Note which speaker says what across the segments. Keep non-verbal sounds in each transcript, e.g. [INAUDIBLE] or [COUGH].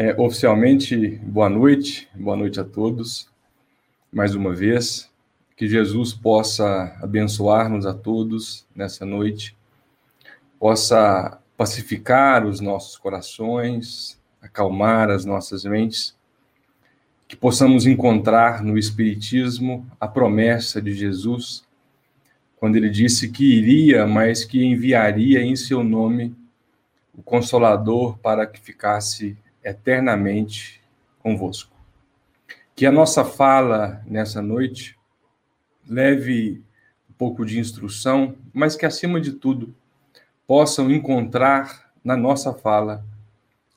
Speaker 1: É, oficialmente, boa noite, boa noite a todos, mais uma vez. Que Jesus possa abençoar-nos a todos nessa noite, possa pacificar os nossos corações, acalmar as nossas mentes, que possamos encontrar no Espiritismo a promessa de Jesus, quando ele disse que iria, mas que enviaria em seu nome o Consolador para que ficasse eternamente convosco. Que a nossa fala nessa noite leve um pouco de instrução, mas que, acima de tudo, possam encontrar na nossa fala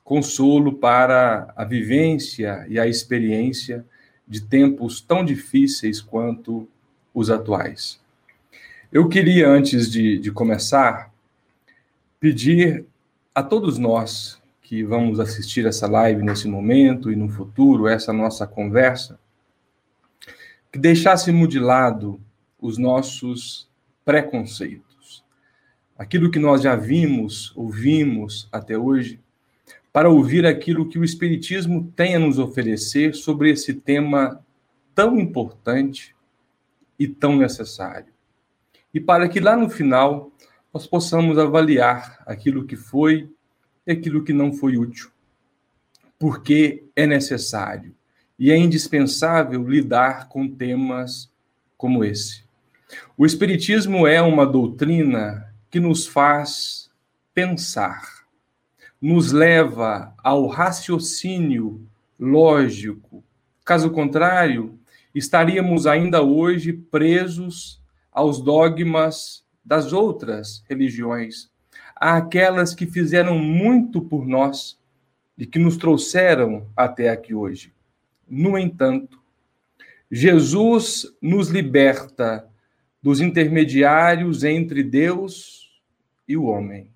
Speaker 1: consolo para a vivência e a experiência de tempos tão difíceis quanto os atuais. Eu queria, antes de, de começar, pedir a todos nós que vamos assistir essa live nesse momento e no futuro, essa nossa conversa, que deixássemos de lado os nossos preconceitos, aquilo que nós já vimos, ouvimos até hoje, para ouvir aquilo que o Espiritismo tem a nos oferecer sobre esse tema tão importante e tão necessário. E para que lá no final nós possamos avaliar aquilo que foi e aquilo que não foi útil. Porque é necessário e é indispensável lidar com temas como esse. O Espiritismo é uma doutrina que nos faz pensar, nos leva ao raciocínio lógico. Caso contrário, estaríamos ainda hoje presos aos dogmas das outras religiões, àquelas que fizeram muito por nós e que nos trouxeram até aqui hoje. No entanto, Jesus nos liberta dos intermediários entre Deus e o homem.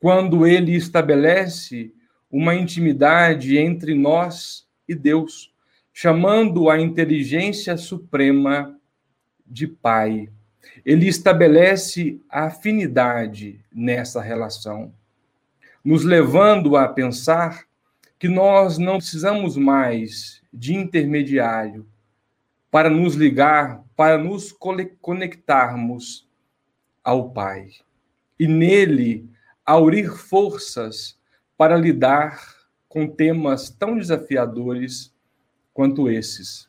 Speaker 1: Quando ele estabelece uma intimidade entre nós e Deus, chamando a inteligência suprema de Pai ele estabelece a afinidade nessa relação, nos levando a pensar que nós não precisamos mais de intermediário para nos ligar, para nos conectarmos ao Pai. E nele aurir forças para lidar com temas tão desafiadores quanto esses.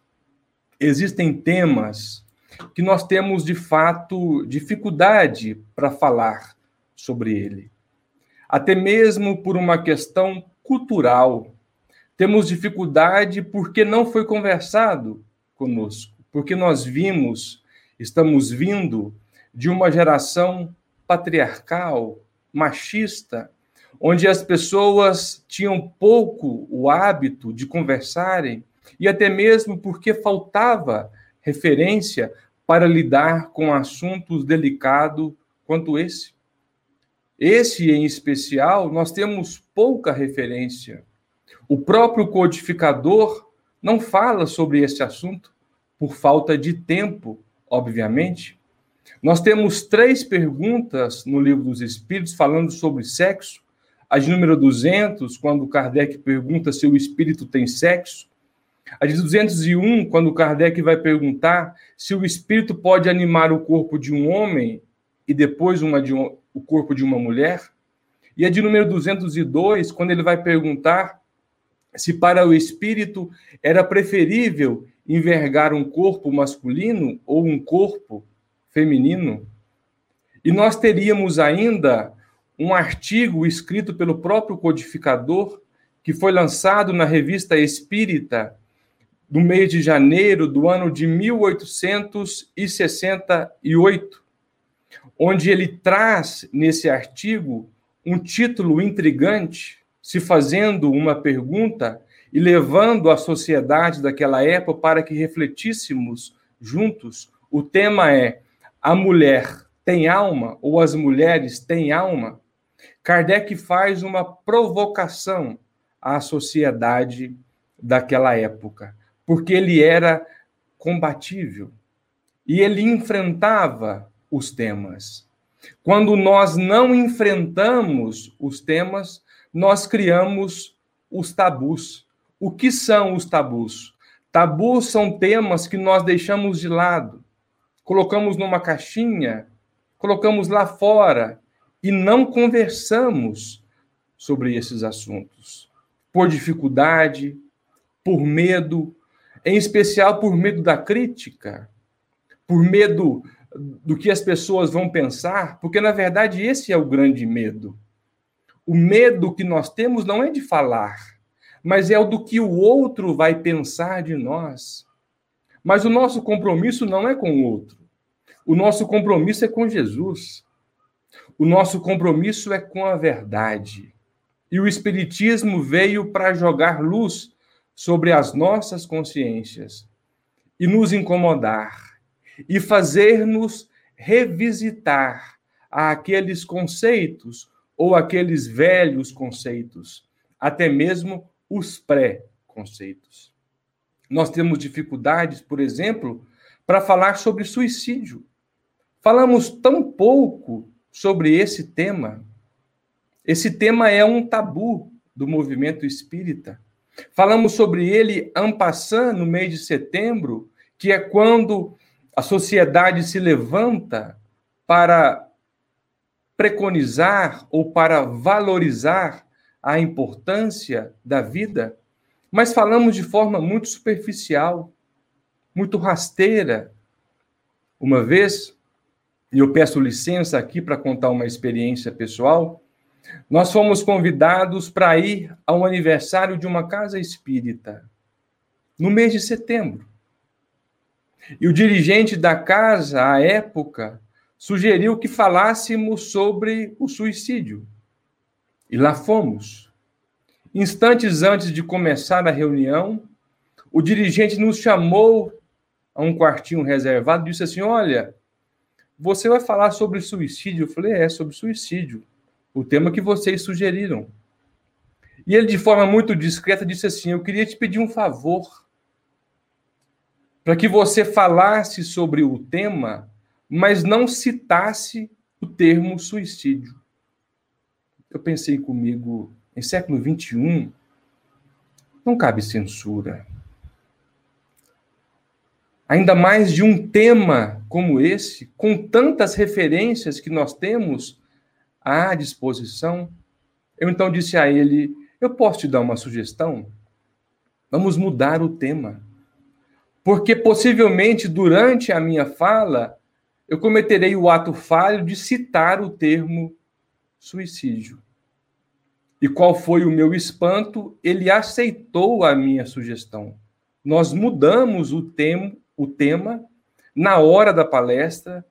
Speaker 1: Existem temas que nós temos, de fato, dificuldade para falar sobre ele. Até mesmo por uma questão cultural. Temos dificuldade porque não foi conversado conosco, porque nós vimos, estamos vindo de uma geração patriarcal, machista, onde as pessoas tinham pouco o hábito de conversarem e até mesmo porque faltava referência para lidar com assuntos delicados quanto esse. Esse em especial, nós temos pouca referência. O próprio codificador não fala sobre esse assunto, por falta de tempo, obviamente. Nós temos três perguntas no Livro dos Espíritos falando sobre sexo. A de número 200, quando Kardec pergunta se o espírito tem sexo. A de 201, quando Kardec vai perguntar se o espírito pode animar o corpo de um homem e depois uma de um, o corpo de uma mulher. E a de número 202, quando ele vai perguntar se para o espírito era preferível envergar um corpo masculino ou um corpo feminino. E nós teríamos ainda um artigo escrito pelo próprio codificador, que foi lançado na revista Espírita do mês de janeiro do ano de 1868, onde ele traz nesse artigo um título intrigante, se fazendo uma pergunta e levando a sociedade daquela época para que refletíssemos juntos. O tema é: a mulher tem alma ou as mulheres têm alma? Kardec faz uma provocação à sociedade daquela época porque ele era combatível e ele enfrentava os temas. Quando nós não enfrentamos os temas, nós criamos os tabus. O que são os tabus? Tabus são temas que nós deixamos de lado, colocamos numa caixinha, colocamos lá fora e não conversamos sobre esses assuntos. Por dificuldade, por medo, em especial por medo da crítica, por medo do que as pessoas vão pensar, porque na verdade esse é o grande medo. O medo que nós temos não é de falar, mas é o do que o outro vai pensar de nós. Mas o nosso compromisso não é com o outro. O nosso compromisso é com Jesus. O nosso compromisso é com a verdade. E o Espiritismo veio para jogar luz sobre as nossas consciências e nos incomodar e fazer-nos revisitar aqueles conceitos ou aqueles velhos conceitos, até mesmo os pré-conceitos. Nós temos dificuldades, por exemplo, para falar sobre suicídio. Falamos tão pouco sobre esse tema. Esse tema é um tabu do movimento espírita. Falamos sobre ele ampassando no mês de setembro, que é quando a sociedade se levanta para preconizar ou para valorizar a importância da vida, mas falamos de forma muito superficial, muito rasteira. Uma vez, e eu peço licença aqui para contar uma experiência pessoal, nós fomos convidados para ir ao aniversário de uma casa espírita, no mês de setembro. E o dirigente da casa, à época, sugeriu que falássemos sobre o suicídio. E lá fomos. Instantes antes de começar a reunião, o dirigente nos chamou a um quartinho reservado e disse assim: Olha, você vai falar sobre suicídio? Eu falei: É, sobre suicídio. O tema que vocês sugeriram. E ele, de forma muito discreta, disse assim: Eu queria te pedir um favor para que você falasse sobre o tema, mas não citasse o termo suicídio. Eu pensei comigo, em século XXI, não cabe censura. Ainda mais de um tema como esse, com tantas referências que nós temos à disposição. Eu então disse a ele: Eu posso te dar uma sugestão? Vamos mudar o tema porque possivelmente durante a minha fala eu cometerei o ato falho de citar o termo suicídio. E qual foi o meu espanto? Ele aceitou a minha sugestão. Nós mudamos o, tem, o tema na hora da palestra,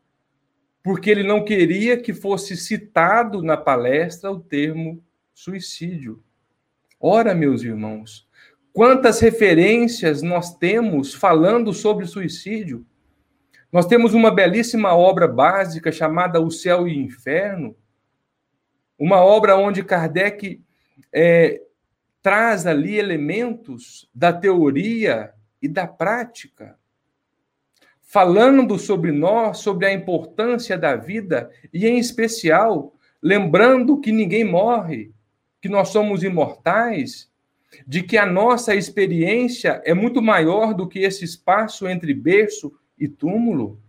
Speaker 1: porque ele não queria que fosse citado na palestra o termo suicídio. Ora, meus irmãos, Quantas referências nós temos falando sobre suicídio? Nós temos uma belíssima obra básica chamada O Céu e o Inferno, uma obra onde Kardec é, traz ali elementos da teoria e da prática, falando sobre nós, sobre a importância da vida e, em especial, lembrando que ninguém morre, que nós somos imortais de que a nossa experiência é muito maior do que esse espaço entre berço e túmulo.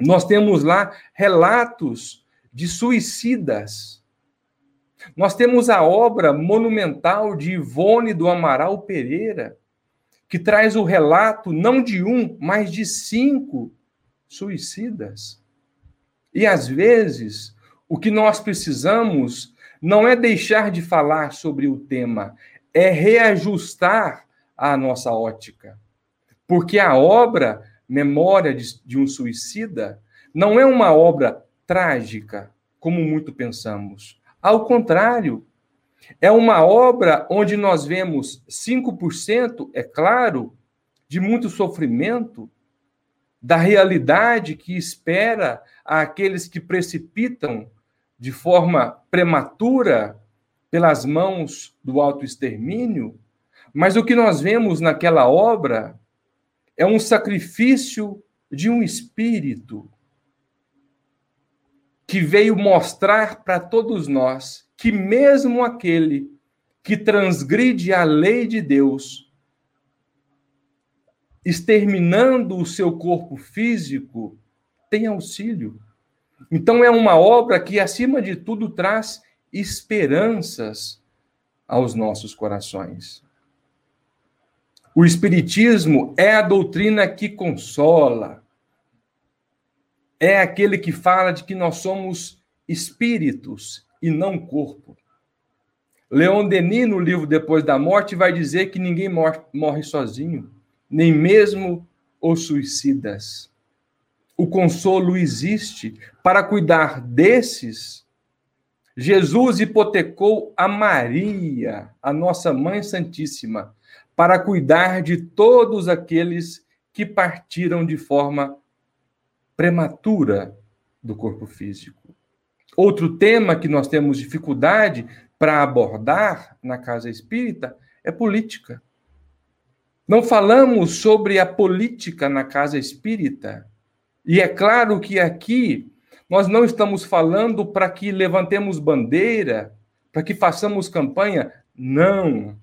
Speaker 1: Nós temos lá relatos de suicidas. Nós temos a obra monumental de Ivone do Amaral Pereira, que traz o relato não de um, mas de cinco suicidas. E às vezes, o que nós precisamos não é deixar de falar sobre o tema, é reajustar a nossa ótica. Porque a obra Memória de, um Suicida não é uma obra trágica, como muito pensamos. Ao contrário, é uma obra onde nós vemos 5%, é claro, de muito sofrimento, da realidade que espera aqueles que precipitam de forma prematura pelas mãos do autoextermínio, mas o que nós vemos naquela obra é um sacrifício de um espírito que veio mostrar para todos nós que, mesmo aquele que transgride a lei de Deus, exterminando o seu corpo físico, tem auxílio. Então, é uma obra que, acima de tudo, traz esperanças aos nossos corações. O Espiritismo é a doutrina que consola, é aquele que fala de que nós somos espíritos e não corpo. Leon Denis, no livro Depois da Morte, vai dizer que ninguém morre sozinho, nem mesmo os suicidas. O consolo existe para cuidar desses. Jesus hipotecou a Maria, a nossa Mãe Santíssima, para cuidar de todos aqueles que partiram de forma prematura do corpo físico. Outro tema que nós temos dificuldade para abordar na casa espírita é política. Não falamos sobre a política na casa espírita. E é claro que aqui nós não estamos falando para que levantemos bandeira, para que façamos campanha. Não.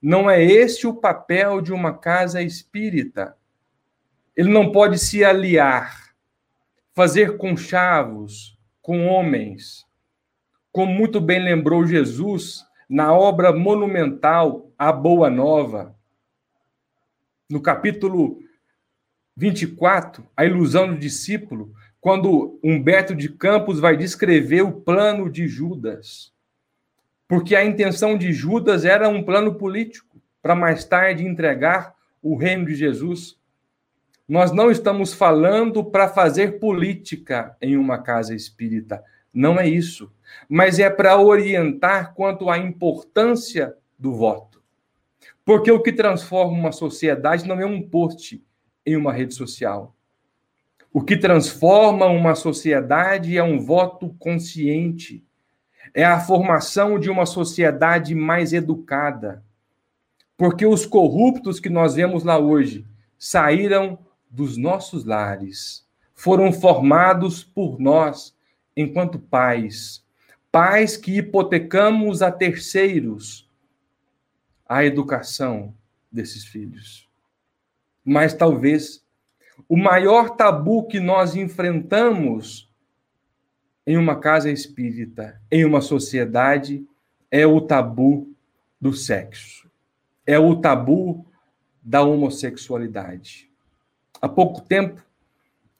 Speaker 1: Não é esse o papel de uma casa espírita. Ele não pode se aliar, fazer conchavos com homens, como muito bem lembrou Jesus na obra monumental A Boa Nova. No capítulo 24, A Ilusão do Discípulo, quando Humberto de Campos vai descrever o plano de Judas. Porque a intenção de Judas era um plano político, para mais tarde entregar o reino de Jesus. Nós não estamos falando para fazer política em uma casa espírita. Não é isso. Mas é para orientar quanto à importância do voto. Porque o que transforma uma sociedade não é um post em uma rede social. O que transforma uma sociedade é um voto consciente. É a formação de uma sociedade mais educada. Porque os corruptos que nós vemos lá hoje saíram dos nossos lares, foram formados por nós enquanto pais, pais que hipotecamos a terceiros a educação desses filhos. Mas talvez o maior tabu que nós enfrentamos em uma casa espírita, em uma sociedade, é o tabu do sexo. É o tabu da homossexualidade. Há pouco tempo,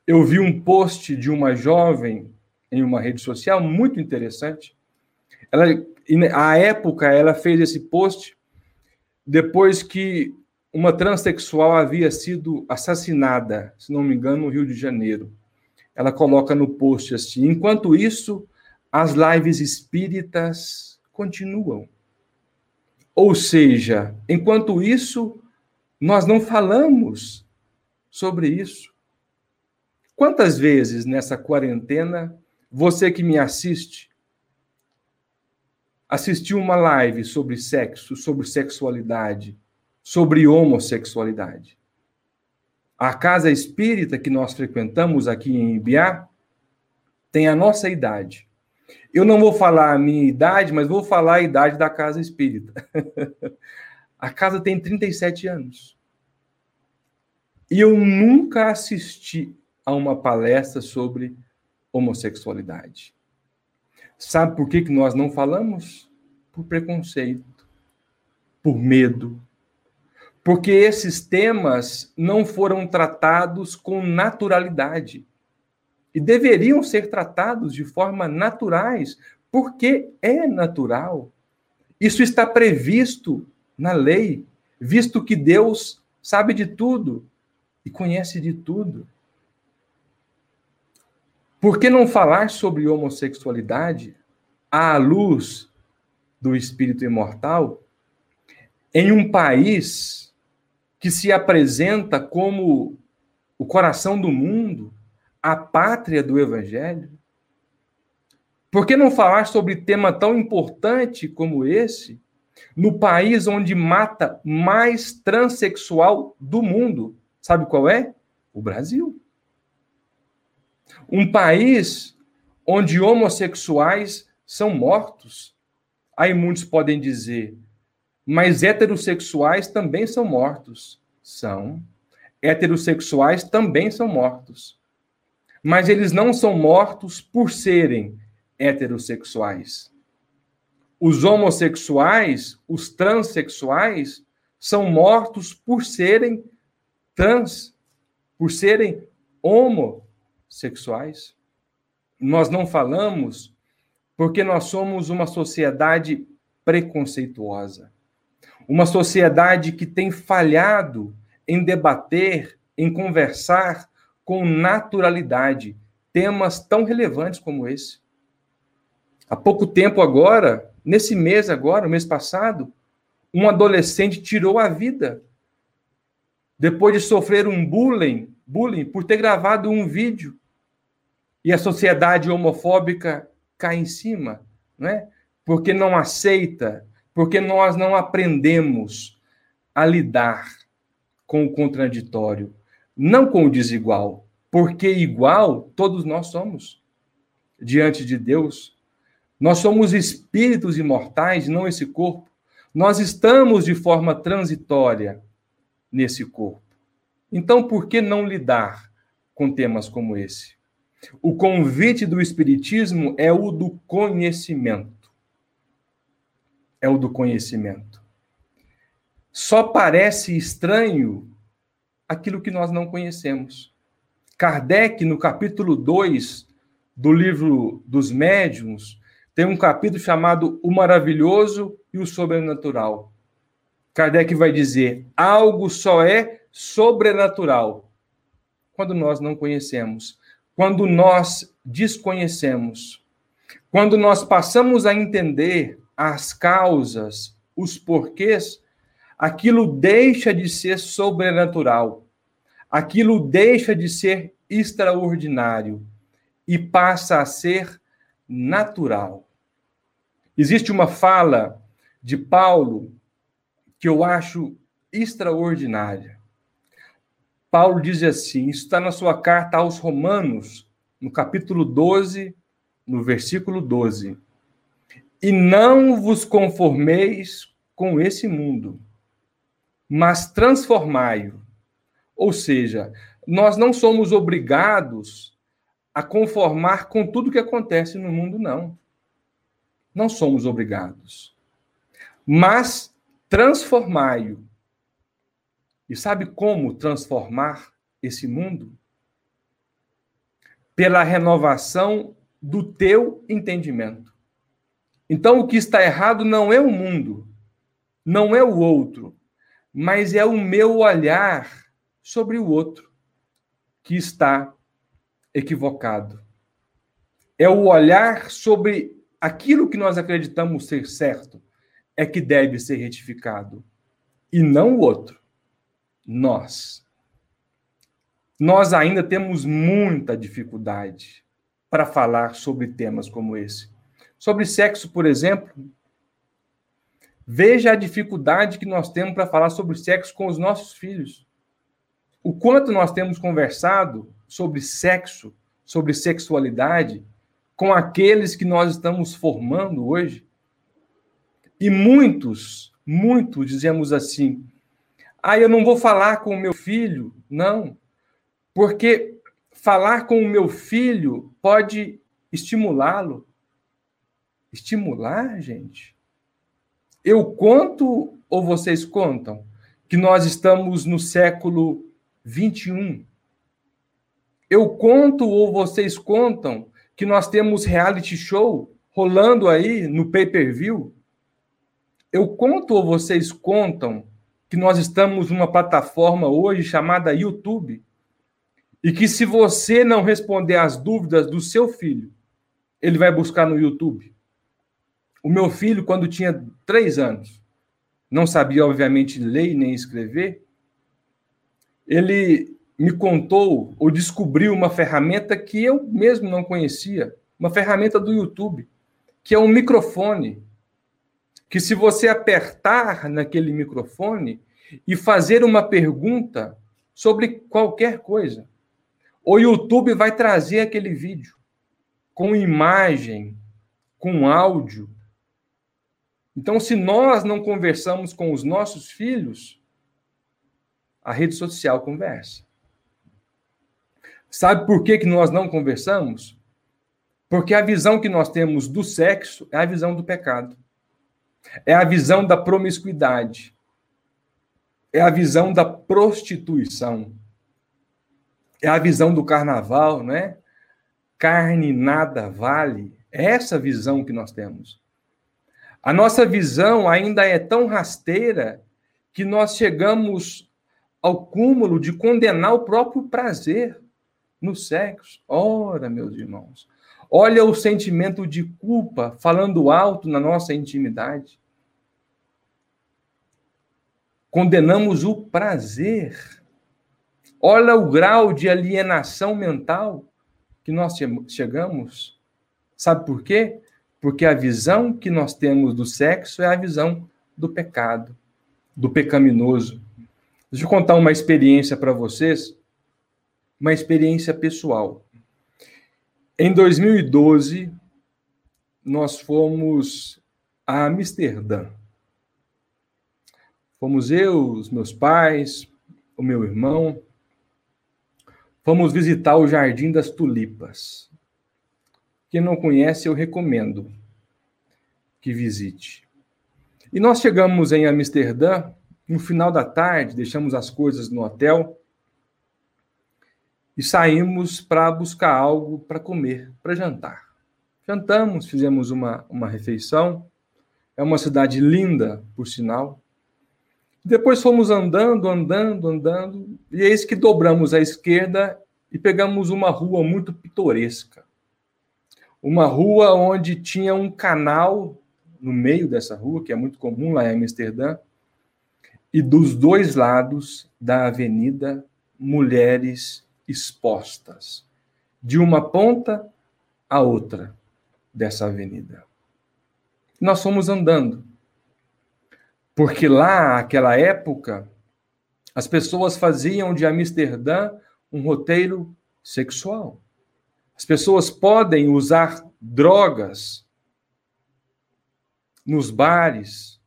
Speaker 1: eu vi um post de uma jovem em uma rede social muito interessante. Ela, à época, ela fez esse post depois que uma transexual havia sido assassinada, se não me engano, no Rio de Janeiro. Ela coloca no post assim: enquanto isso, as lives espíritas continuam. Ou seja, enquanto isso, nós não falamos sobre isso. Quantas vezes nessa quarentena você que me assiste, assistiu uma live sobre sexo, sobre sexualidade, sobre homossexualidade. A casa espírita que nós frequentamos aqui em Ibiá tem a nossa idade. Eu não vou falar a minha idade, mas vou falar a idade da casa espírita. [LAUGHS] a casa tem 37 anos. E eu nunca assisti a uma palestra sobre homossexualidade. Sabe por que, que nós não falamos? Por preconceito, por medo. Porque esses temas não foram tratados com naturalidade. E deveriam ser tratados de forma naturais, porque é natural. Isso está previsto na lei, visto que Deus sabe de tudo e conhece de tudo. Por que não falar sobre homossexualidade à luz do espírito imortal em um país que se apresenta como o coração do mundo, a pátria do evangelho? Por que não falar sobre tema tão importante como esse no país onde mata mais transexual do mundo? Sabe qual é? O Brasil. Um país onde homossexuais são mortos. Aí muitos podem dizer: Mas heterossexuais também são mortos. São. Heterossexuais também são mortos. Mas eles não são mortos por serem heterossexuais. Os homossexuais, os transexuais, são mortos por serem trans, por serem homossexuais. Nós não falamos porque nós somos uma sociedade preconceituosa. Uma sociedade que tem falhado em debater, em conversar com naturalidade temas tão relevantes como esse. Há pouco tempo agora, nesse mês agora, o mês passado, um adolescente tirou a vida depois de sofrer um bullying, bullying por ter gravado um vídeo. E a sociedade homofóbica cai em cima, não é? Porque não aceita, porque nós não aprendemos a lidar com o contraditório, não com o desigual, porque igual todos nós somos diante de Deus. Nós somos espíritos imortais, não esse corpo. Nós estamos de forma transitória nesse corpo. Então, por que não lidar com temas como esse? O convite do Espiritismo é o do conhecimento. É o do conhecimento. Só parece estranho aquilo que nós não conhecemos. Kardec, no capítulo 2 do livro dos Médiuns, tem um capítulo chamado O Maravilhoso e o Sobrenatural. Kardec vai dizer: algo só é sobrenatural quando nós não conhecemos, quando nós desconhecemos, quando nós passamos a entender as causas, os porquês, aquilo deixa de ser sobrenatural, aquilo deixa de ser extraordinário e passa a ser natural. Existe uma fala de Paulo que eu acho extraordinária. Paulo diz assim: isso está na sua carta aos Romanos, no capítulo 12, no versículo 12. E não vos conformeis com esse mundo, mas transformai-o. Ou seja, nós não somos obrigados a conformar com tudo que acontece no mundo, não. Não somos obrigados. Mas transformai-o. E sabe como transformar esse mundo? Pela renovação do teu entendimento. Então, o que está errado não é o mundo, não é o outro, mas é o meu olhar sobre o outro que está equivocado. É o olhar sobre aquilo que nós acreditamos ser certo é que deve ser retificado e não o outro. Nós. Nós ainda temos muita dificuldade para falar sobre temas como esse. Sobre sexo, por exemplo, veja a dificuldade que nós temos para falar sobre sexo com os nossos filhos. O quanto nós temos conversado sobre sexo, sobre sexualidade, com aqueles que nós estamos formando hoje. E muitos, muitos dizemos assim: ah, eu não vou falar com o meu filho. Não, porque falar com o meu filho pode estimulá-lo. Estimular, gente? Eu conto ou vocês contam que nós estamos no século 21? Eu conto ou vocês contam que nós temos reality show rolando aí no pay-per-view? Eu conto ou vocês contam que nós estamos numa plataforma hoje chamada YouTube e que se você não responder às dúvidas do seu filho, ele vai buscar no YouTube. O meu filho, quando tinha três anos, não sabia, obviamente, ler nem escrever, ele me contou ou descobriu uma ferramenta que eu mesmo não conhecia, uma ferramenta do YouTube, que é um microfone. Que se você apertar naquele microfone e fazer uma pergunta sobre qualquer coisa, o YouTube vai trazer aquele vídeo com imagem, com áudio. Então, se nós não conversamos com os nossos filhos, a rede social conversa. Sabe por que, que nós não conversamos? Porque a visão que nós temos do sexo é a visão do pecado. É a visão da promiscuidade. É a visão da prostituição. É a visão do carnaval, não é? Carne nada vale. É essa visão que nós temos. A nossa visão ainda é tão rasteira que nós chegamos ao cúmulo de condenar o próprio prazer no sexo. Ora, meus irmãos, olha o sentimento de culpa falando alto na nossa intimidade. Condenamos o prazer. Olha o grau de alienação mental que nós chegamos. Sabe por quê? Porque a visão que nós temos do sexo é a visão do pecado, do pecaminoso. Deixa eu contar uma experiência para vocês, uma experiência pessoal. Em 2012, nós fomos a Amsterdã. Fomos eu, os meus pais, o meu irmão. Fomos visitar o Jardim das Tulipas. Quem não conhece, eu recomendo que visite. E nós chegamos em Amsterdã, no final da tarde, deixamos as coisas no hotel e saímos para buscar algo para comer, para jantar. Jantamos, fizemos uma, uma refeição. É uma cidade linda, por sinal. Depois fomos andando, andando, andando, e eis que dobramos à esquerda e pegamos uma rua muito pitoresca uma rua onde tinha um canal no meio dessa rua, que é muito comum lá em Amsterdã, e dos dois lados da avenida, mulheres expostas, de uma ponta à outra dessa avenida. Nós fomos andando, porque lá, naquela época, as pessoas faziam de Amsterdã um roteiro sexual. As pessoas podem usar drogas nos bares.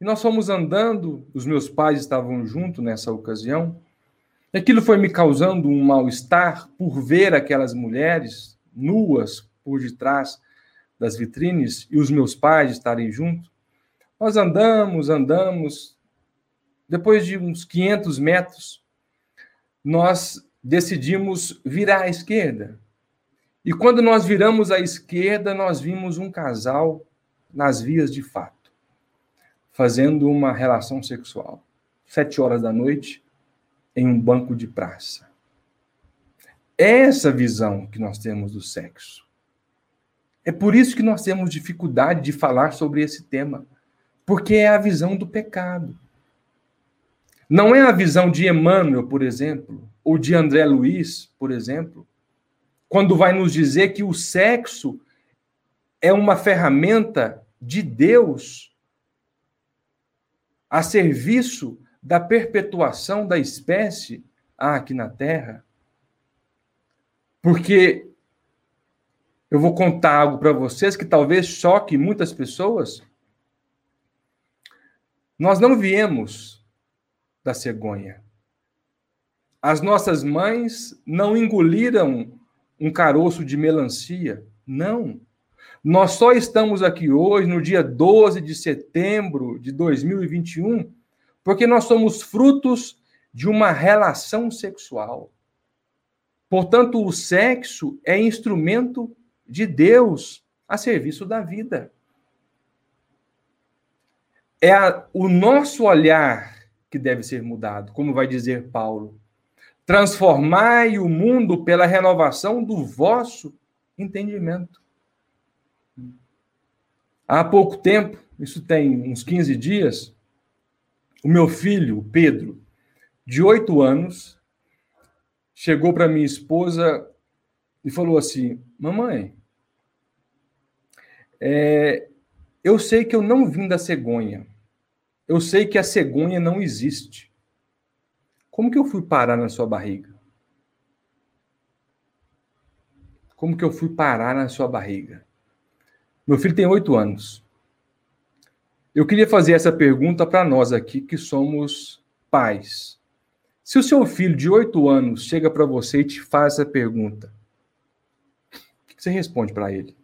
Speaker 1: E nós fomos andando, os meus pais estavam junto nessa ocasião. Aquilo foi me causando um mal-estar por ver aquelas mulheres nuas por detrás das vitrines e os meus pais estarem juntos. Nós andamos, andamos. Depois de uns 500 metros, nós decidimos virar à esquerda. E quando nós viramos à esquerda, nós vimos um casal nas vias de fato, fazendo uma relação sexual. Sete horas da noite, em um banco de praça. É essa visão que nós temos do sexo. É por isso que nós temos dificuldade de falar sobre esse tema, porque é a visão do pecado. Não é a visão de Emmanuel, por exemplo, ou de André Luiz, por exemplo, quando vai nos dizer que o sexo é uma ferramenta de Deus a serviço da perpetuação da espécie aqui na Terra. Porque eu vou contar algo para vocês que talvez choque muitas pessoas. Nós não viemos da cegonha. As nossas mães não engoliram um caroço de melancia. Não. Nós só estamos aqui hoje, no dia 12 de setembro de 2021, porque nós somos frutos de uma relação sexual. Portanto, o sexo é instrumento de Deus a serviço da vida. É a, o nosso olhar que deve ser mudado, como vai dizer Paulo. Transformai o mundo pela renovação do vosso entendimento. Há pouco tempo, isso tem uns 15 dias, o meu filho, Pedro, de oito anos, chegou para minha esposa e falou assim: Mamãe, é, eu sei que eu não vim da cegonha. Eu sei que a cegonha não existe. Como que eu fui parar na sua barriga? Como que eu fui parar na sua barriga? Meu filho tem oito anos. Eu queria fazer essa pergunta para nós aqui que somos pais. Se o seu filho de oito anos chega para você e te faz essa pergunta, o que você responde para ele?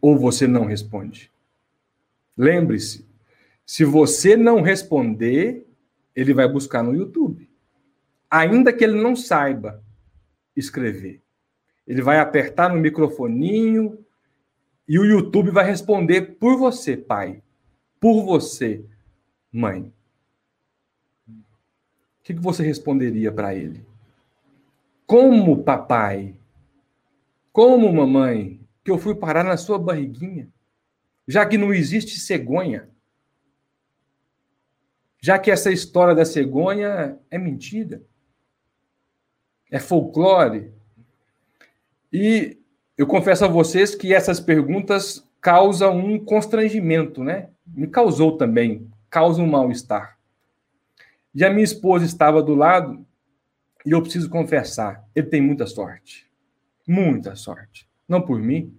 Speaker 1: Ou você não responde? Lembre-se, se você não responder, ele vai buscar no YouTube. Ainda que ele não saiba escrever. Ele vai apertar no microfoninho e o YouTube vai responder por você, pai. Por você, mãe. O que você responderia para ele? Como papai, como mamãe, que eu fui parar na sua barriguinha, já que não existe cegonha, já que essa história da cegonha é mentira, é folclore. E eu confesso a vocês que essas perguntas causam um constrangimento, né? Me causou também, causa um mal-estar. E a minha esposa estava do lado, e eu preciso confessar, ele tem muita sorte. Muita sorte. Não por mim,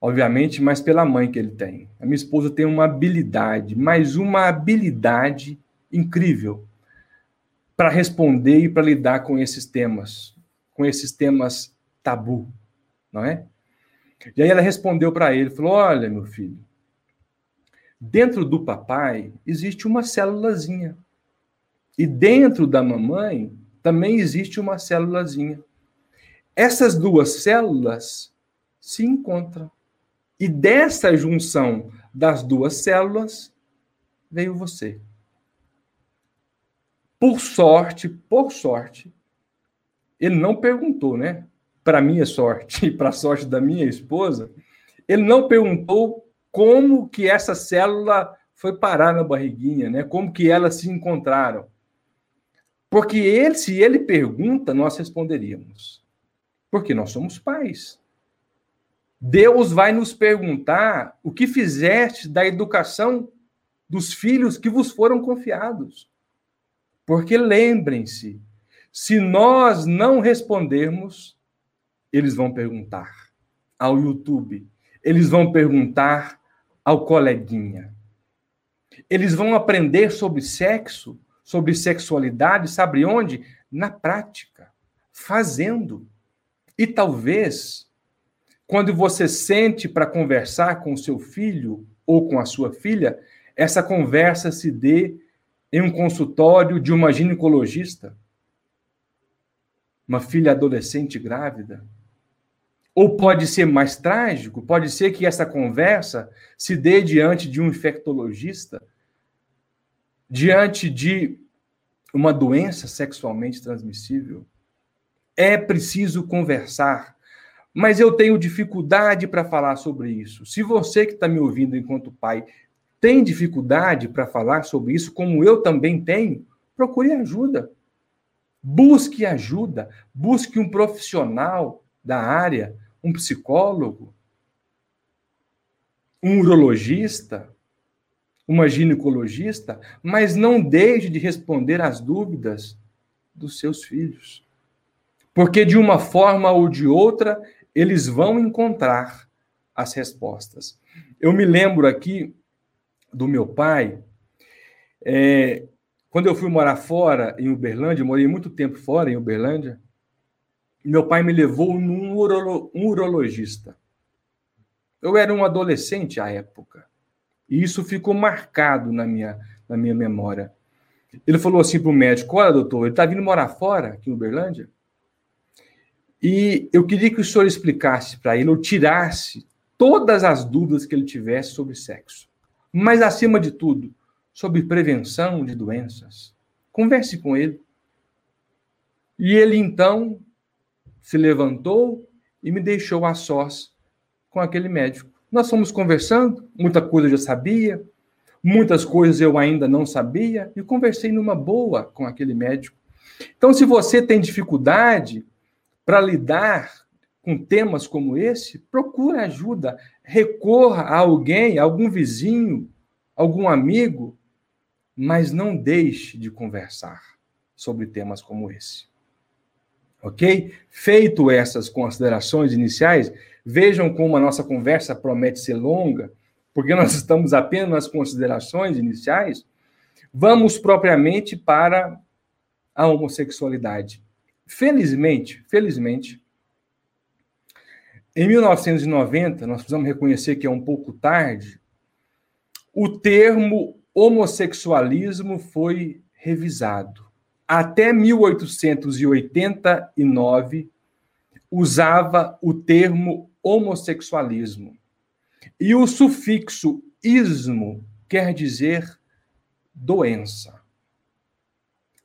Speaker 1: obviamente, mas pela mãe que ele tem. A minha esposa tem uma habilidade, mas uma habilidade incrível para responder e para lidar com esses temas, com esses temas tabu, não é? E aí ela respondeu para ele, falou: "Olha, meu filho, dentro do papai existe uma célulazinha. E dentro da mamãe também existe uma célulazinha. Essas duas células se encontram. E dessa junção das duas células veio você. Por sorte, por sorte, ele não perguntou, né? Para minha sorte [LAUGHS] e para a sorte da minha esposa, ele não perguntou como que essa célula foi parar na barriguinha, né? Como que elas se encontraram? Porque ele, se ele pergunta, nós responderíamos. Porque nós somos pais. Deus vai nos perguntar o que fizeste da educação dos filhos que vos foram confiados. Porque lembrem-se, se nós não respondermos, eles vão perguntar ao YouTube, eles vão perguntar ao coleguinha. Eles vão aprender sobre sexo, sobre sexualidade, sabe onde? Na prática, fazendo. E talvez quando você sente para conversar com o seu filho ou com a sua filha, essa conversa se dê em um consultório de uma ginecologista, uma filha adolescente grávida. Ou pode ser mais trágico, pode ser que essa conversa se dê diante de um infectologista, diante de uma doença sexualmente transmissível. É preciso conversar mas eu tenho dificuldade para falar sobre isso. Se você que está me ouvindo enquanto pai tem dificuldade para falar sobre isso, como eu também tenho, procure ajuda. Busque ajuda, busque um profissional da área, um psicólogo, um urologista, uma ginecologista, mas não deixe de responder às dúvidas dos seus filhos. Porque de uma forma ou de outra, eles vão encontrar as respostas. Eu me lembro aqui do meu pai, é, quando eu fui morar fora, em Uberlândia, morei muito tempo fora, em Uberlândia, meu pai me levou num urolo, um urologista. Eu era um adolescente à época, e isso ficou marcado na minha, na minha memória. Ele falou assim para o médico: Olha, doutor, ele está vindo morar fora, aqui em Uberlândia? E eu queria que o senhor explicasse para ele, ou tirasse todas as dúvidas que ele tivesse sobre sexo. Mas, acima de tudo, sobre prevenção de doenças. Converse com ele. E ele, então, se levantou e me deixou a sós com aquele médico. Nós fomos conversando, muita coisa eu já sabia, muitas coisas eu ainda não sabia, e conversei numa boa com aquele médico. Então, se você tem dificuldade para lidar com temas como esse, procure ajuda, recorra a alguém, a algum vizinho, algum amigo, mas não deixe de conversar sobre temas como esse. Ok? Feito essas considerações iniciais, vejam como a nossa conversa promete ser longa, porque nós [LAUGHS] estamos apenas nas considerações iniciais, vamos propriamente para a homossexualidade. Felizmente, felizmente, em 1990, nós precisamos reconhecer que é um pouco tarde, o termo homossexualismo foi revisado. Até 1889, usava o termo homossexualismo. E o sufixo ismo quer dizer doença.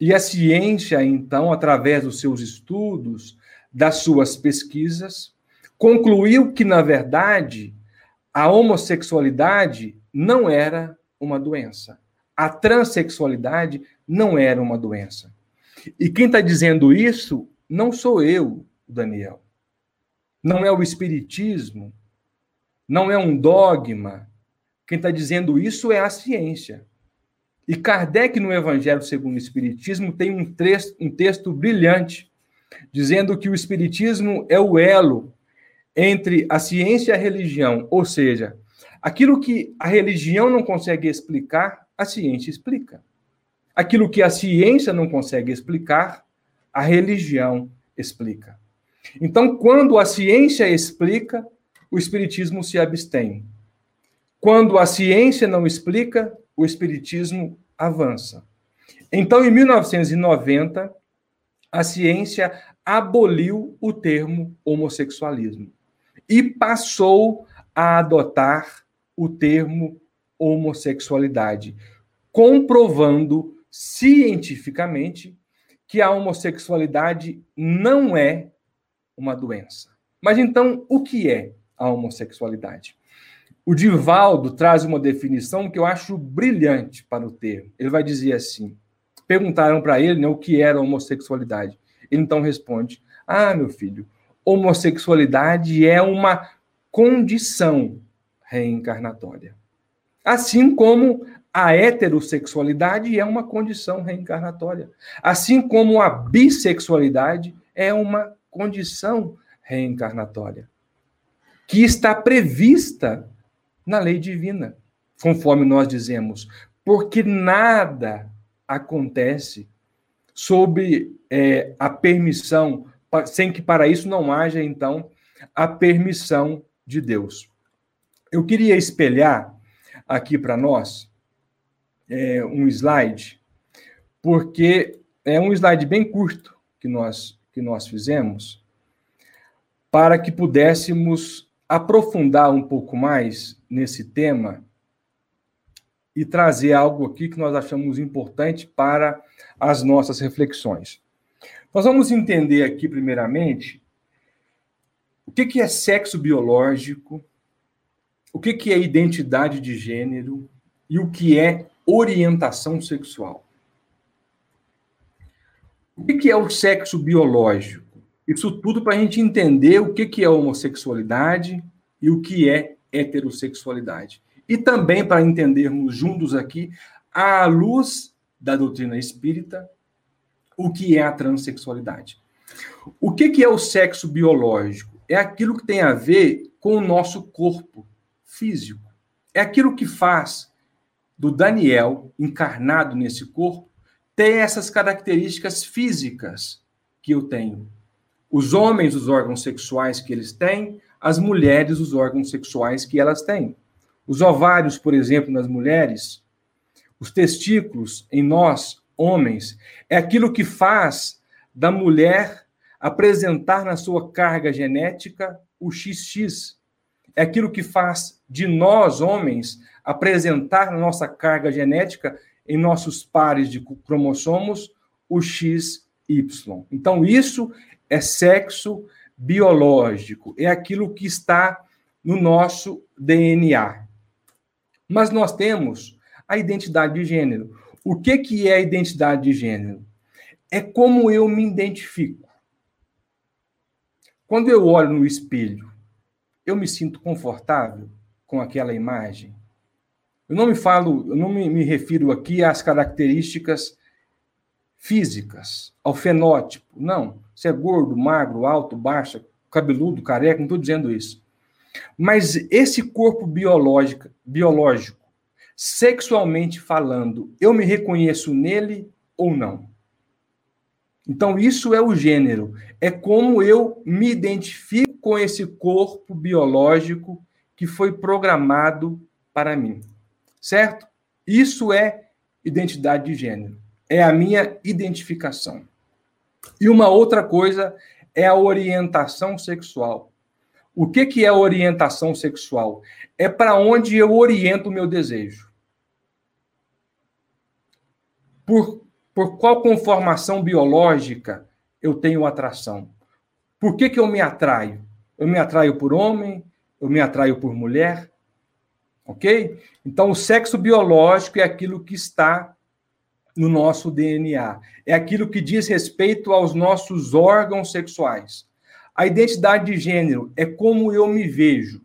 Speaker 1: E a ciência, então, através dos seus estudos, das suas pesquisas, concluiu que, na verdade, a homossexualidade não era uma doença. A transexualidade não era uma doença. E quem está dizendo isso não sou eu, Daniel. Não é o Espiritismo. Não é um dogma. Quem está dizendo isso é a ciência. E Kardec, no Evangelho segundo o Espiritismo, tem um, texto, um texto brilhante, dizendo que o Espiritismo é o elo entre a ciência e a religião, ou seja, aquilo que a religião não consegue explicar, a ciência explica. Aquilo que a ciência não consegue explicar, a religião explica. Então, quando a ciência explica, o espiritismo se abstém. Quando a ciência não explica, o espiritismo avança. Então, em 1990, a ciência aboliu o termo homossexualismo e passou a adotar o termo homossexualidade, comprovando cientificamente que a homossexualidade não é uma doença. Mas então, o que é a homossexualidade? O Divaldo traz uma definição que eu acho brilhante para o termo. Ele vai dizer assim: perguntaram para ele né, o que era homossexualidade. Ele então responde: Ah, meu filho, homossexualidade é uma condição reencarnatória. Assim como a heterossexualidade é uma condição reencarnatória. Assim como a bissexualidade é uma condição reencarnatória. Que está prevista na lei divina, conforme nós dizemos, porque nada acontece sob é, a permissão, sem que para isso não haja, então, a permissão de Deus. Eu queria espelhar aqui para nós é, um slide, porque é um slide bem curto que nós, que nós fizemos, para que pudéssemos aprofundar um pouco mais nesse tema e trazer algo aqui que nós achamos importante para as nossas reflexões. Nós vamos entender aqui, primeiramente, o que é sexo biológico, o que é identidade de gênero e o que é orientação sexual. O que é o sexo biológico? Isso tudo para a gente entender o que é homossexualidade e o que é heterossexualidade. E também para entendermos juntos aqui, à luz da doutrina espírita, o que é a transexualidade. O que é o sexo biológico? É aquilo que tem a ver com o nosso corpo físico. É aquilo que faz do Daniel, encarnado nesse corpo, ter essas características físicas que eu tenho. Os homens, os órgãos sexuais que eles têm, as mulheres, os órgãos sexuais que elas têm. Os ovários, por exemplo, nas mulheres, os testículos em nós, homens, é aquilo que faz da mulher apresentar na sua carga genética o XX. É aquilo que faz de nós, homens, apresentar na nossa carga genética, em nossos pares de cromossomos, o XY. Então, isso é sexo biológico, é aquilo que está no nosso DNA. Mas nós temos a identidade de gênero. O que, que é a identidade de gênero? É como eu me identifico. Quando eu olho no espelho, eu me sinto confortável com aquela imagem? Eu não me falo, eu não me, me refiro aqui às características físicas, ao fenótipo. Não. Se é gordo, magro, alto, baixo, cabeludo, careca, não estou dizendo isso. Mas esse corpo biológico, biológico, sexualmente falando, eu me reconheço nele ou não? Então, isso é o gênero. É como eu me identifico com esse corpo biológico que foi programado para mim. Certo? Isso é identidade de gênero. É a minha identificação. E uma outra coisa é a orientação sexual. O que, que é orientação sexual? É para onde eu oriento o meu desejo. Por, por qual conformação biológica eu tenho atração? Por que, que eu me atraio? Eu me atraio por homem? Eu me atraio por mulher? Ok? Então, o sexo biológico é aquilo que está no nosso DNA. É aquilo que diz respeito aos nossos órgãos sexuais. A identidade de gênero é como eu me vejo.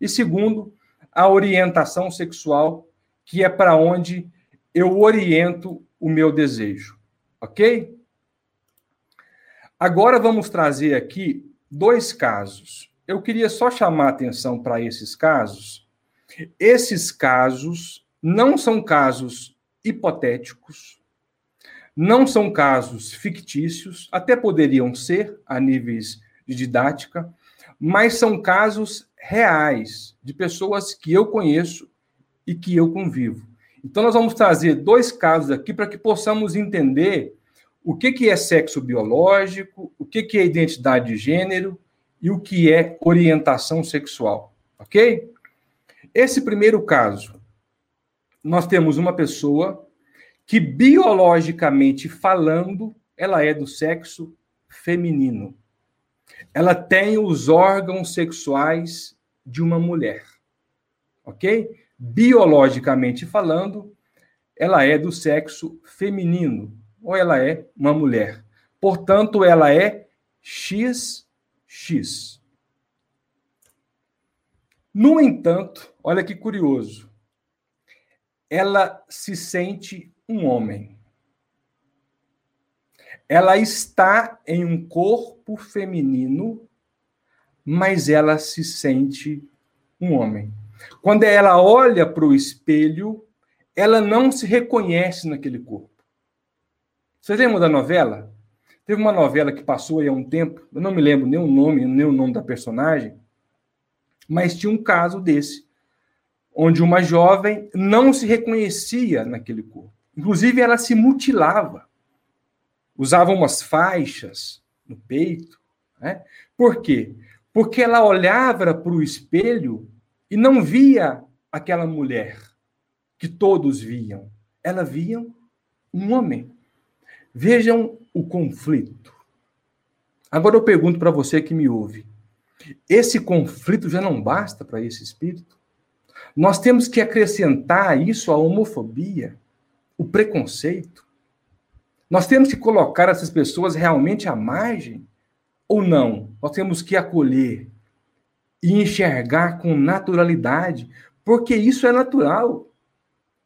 Speaker 1: E segundo, a orientação sexual, que é para onde eu oriento o meu desejo. Ok? Agora vamos trazer aqui dois casos. Eu queria só chamar atenção para esses casos. Esses casos não são casos hipotéticos, não são casos fictícios, até poderiam ser a níveis de didática, mas são casos reais de pessoas que eu conheço e que eu convivo. Então, nós vamos trazer dois casos aqui para que possamos entender o que, que é sexo biológico, o que, que é identidade de gênero e o que é orientação sexual. Ok? Esse primeiro caso nós temos uma pessoa que, biologicamente falando, ela é do sexo feminino. Ela tem os órgãos sexuais de uma mulher. Ok? Biologicamente falando, ela é do sexo feminino, ou ela é uma mulher. Portanto, ela é XX. No entanto, olha que curioso ela se sente um homem. Ela está em um corpo feminino, mas ela se sente um homem. Quando ela olha para o espelho, ela não se reconhece naquele corpo. Vocês lembram da novela? Teve uma novela que passou aí há um tempo, eu não me lembro nem o nome, nem o nome da personagem, mas tinha um caso desse onde uma jovem não se reconhecia naquele corpo. Inclusive, ela se mutilava. Usava umas faixas no peito. Né? Por quê? Porque ela olhava para o espelho e não via aquela mulher que todos viam. Ela via um homem. Vejam o conflito. Agora eu pergunto para você que me ouve: esse conflito já não basta para esse espírito? Nós temos que acrescentar isso à homofobia, o preconceito. Nós temos que colocar essas pessoas realmente à margem ou não? Nós temos que acolher e enxergar com naturalidade, porque isso é natural.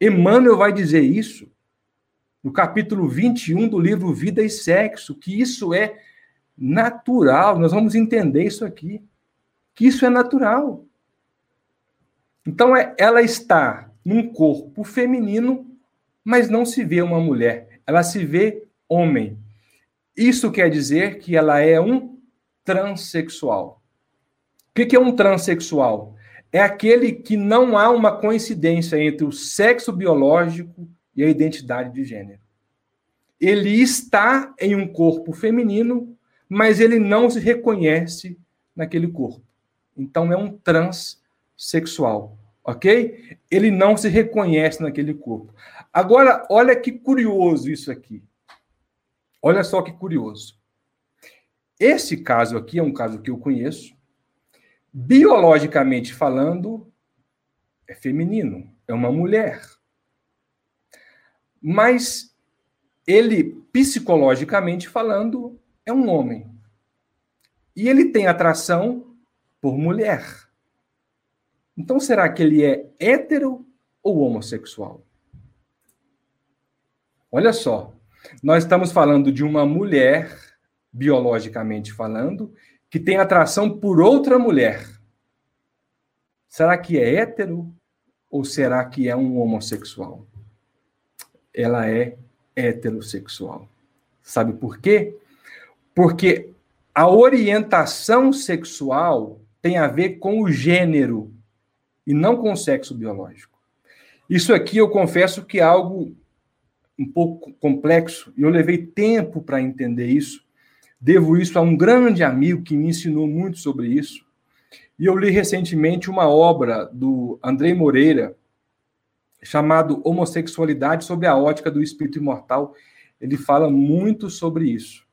Speaker 1: Emmanuel vai dizer isso no capítulo 21 do livro Vida e Sexo, que isso é natural. Nós vamos entender isso aqui, que isso é natural. Então, é, ela está num corpo feminino, mas não se vê uma mulher, ela se vê homem. Isso quer dizer que ela é um transexual. O que é um transexual? É aquele que não há uma coincidência entre o sexo biológico e a identidade de gênero. Ele está em um corpo feminino, mas ele não se reconhece naquele corpo. Então é um transexual sexual, ok? Ele não se reconhece naquele corpo. Agora, olha que curioso isso aqui. Olha só que curioso. Esse caso aqui é um caso que eu conheço. Biologicamente falando, é feminino, é uma mulher. Mas ele, psicologicamente falando, é um homem. E ele tem atração por mulher. Então, será que ele é hétero ou homossexual? Olha só, nós estamos falando de uma mulher, biologicamente falando, que tem atração por outra mulher. será que é hétero ou será que é um homossexual? Ela é heterossexual. Sabe por quê? Porque a orientação sexual tem a ver com o gênero e não com o sexo biológico. Isso aqui eu confesso que é algo um pouco complexo e eu levei tempo para entender isso. Devo isso a um grande amigo que me ensinou muito sobre isso. E eu li recentemente uma obra do Andrei Moreira chamado Homossexualidade sob a ótica do espírito imortal. Ele fala muito sobre isso.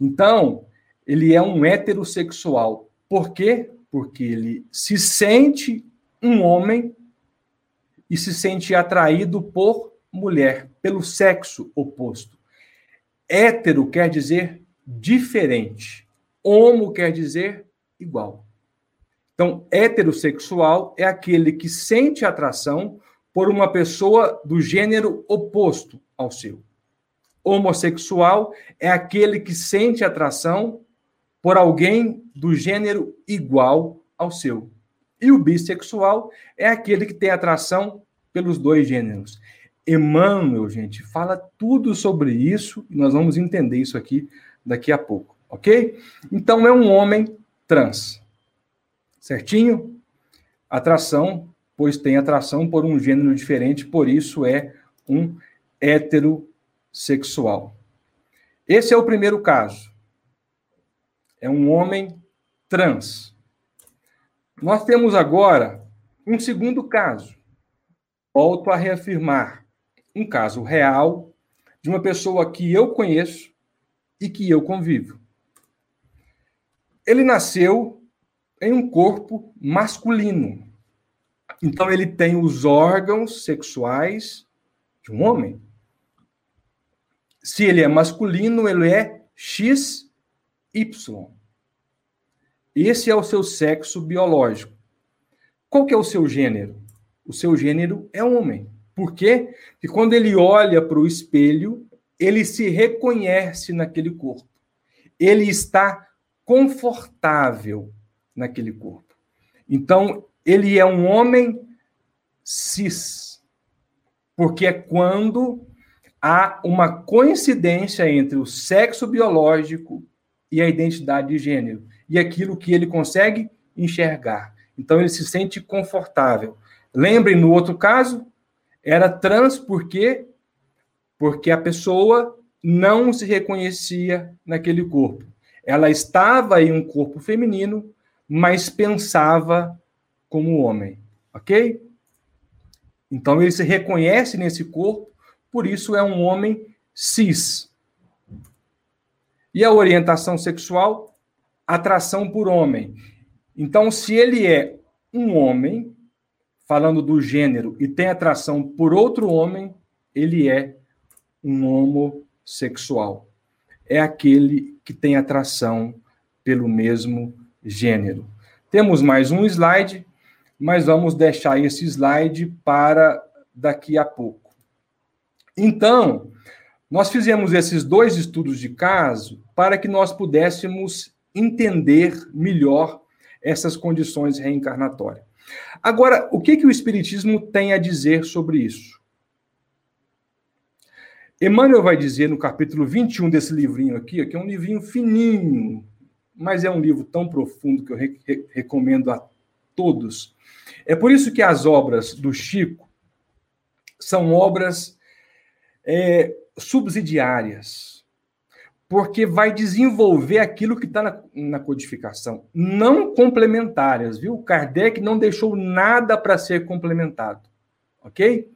Speaker 1: Então, ele é um heterossexual. Por quê? Porque ele se sente um homem e se sente atraído por mulher, pelo sexo oposto. Hétero quer dizer diferente. Homo quer dizer igual. Então, heterossexual é aquele que sente atração por uma pessoa do gênero oposto ao seu. Homossexual é aquele que sente atração por alguém do gênero igual ao seu. E o bissexual é aquele que tem atração pelos dois gêneros. Emmanuel, gente, fala tudo sobre isso e nós vamos entender isso aqui daqui a pouco, ok? Então é um homem trans, certinho? Atração, pois tem atração por um gênero diferente, por isso é um heterossexual. Esse é o primeiro caso. É um homem trans. Nós temos agora um segundo caso. Volto a reafirmar um caso real de uma pessoa que eu conheço e que eu convivo. Ele nasceu em um corpo masculino. Então ele tem os órgãos sexuais de um homem. Se ele é masculino, ele é XY. Esse é o seu sexo biológico. Qual que é o seu gênero? O seu gênero é homem. Por quê? Porque quando ele olha para o espelho, ele se reconhece naquele corpo. Ele está confortável naquele corpo. Então, ele é um homem cis. Porque é quando há uma coincidência entre o sexo biológico e a identidade de gênero e aquilo que ele consegue enxergar. Então ele se sente confortável. Lembrem no outro caso, era trans porque porque a pessoa não se reconhecia naquele corpo. Ela estava em um corpo feminino, mas pensava como homem, ok? Então ele se reconhece nesse corpo, por isso é um homem cis. E a orientação sexual, atração por homem. Então, se ele é um homem, falando do gênero, e tem atração por outro homem, ele é um homossexual. É aquele que tem atração pelo mesmo gênero. Temos mais um slide, mas vamos deixar esse slide para daqui a pouco. Então, nós fizemos esses dois estudos de caso para que nós pudéssemos entender melhor essas condições reencarnatórias. Agora, o que, que o Espiritismo tem a dizer sobre isso? Emmanuel vai dizer no capítulo 21 desse livrinho aqui, que é um livrinho fininho, mas é um livro tão profundo que eu re recomendo a todos. É por isso que as obras do Chico são obras é, subsidiárias porque vai desenvolver aquilo que está na, na, codificação, não complementares, viu? Kardec não deixou nada para ser complementado, ok?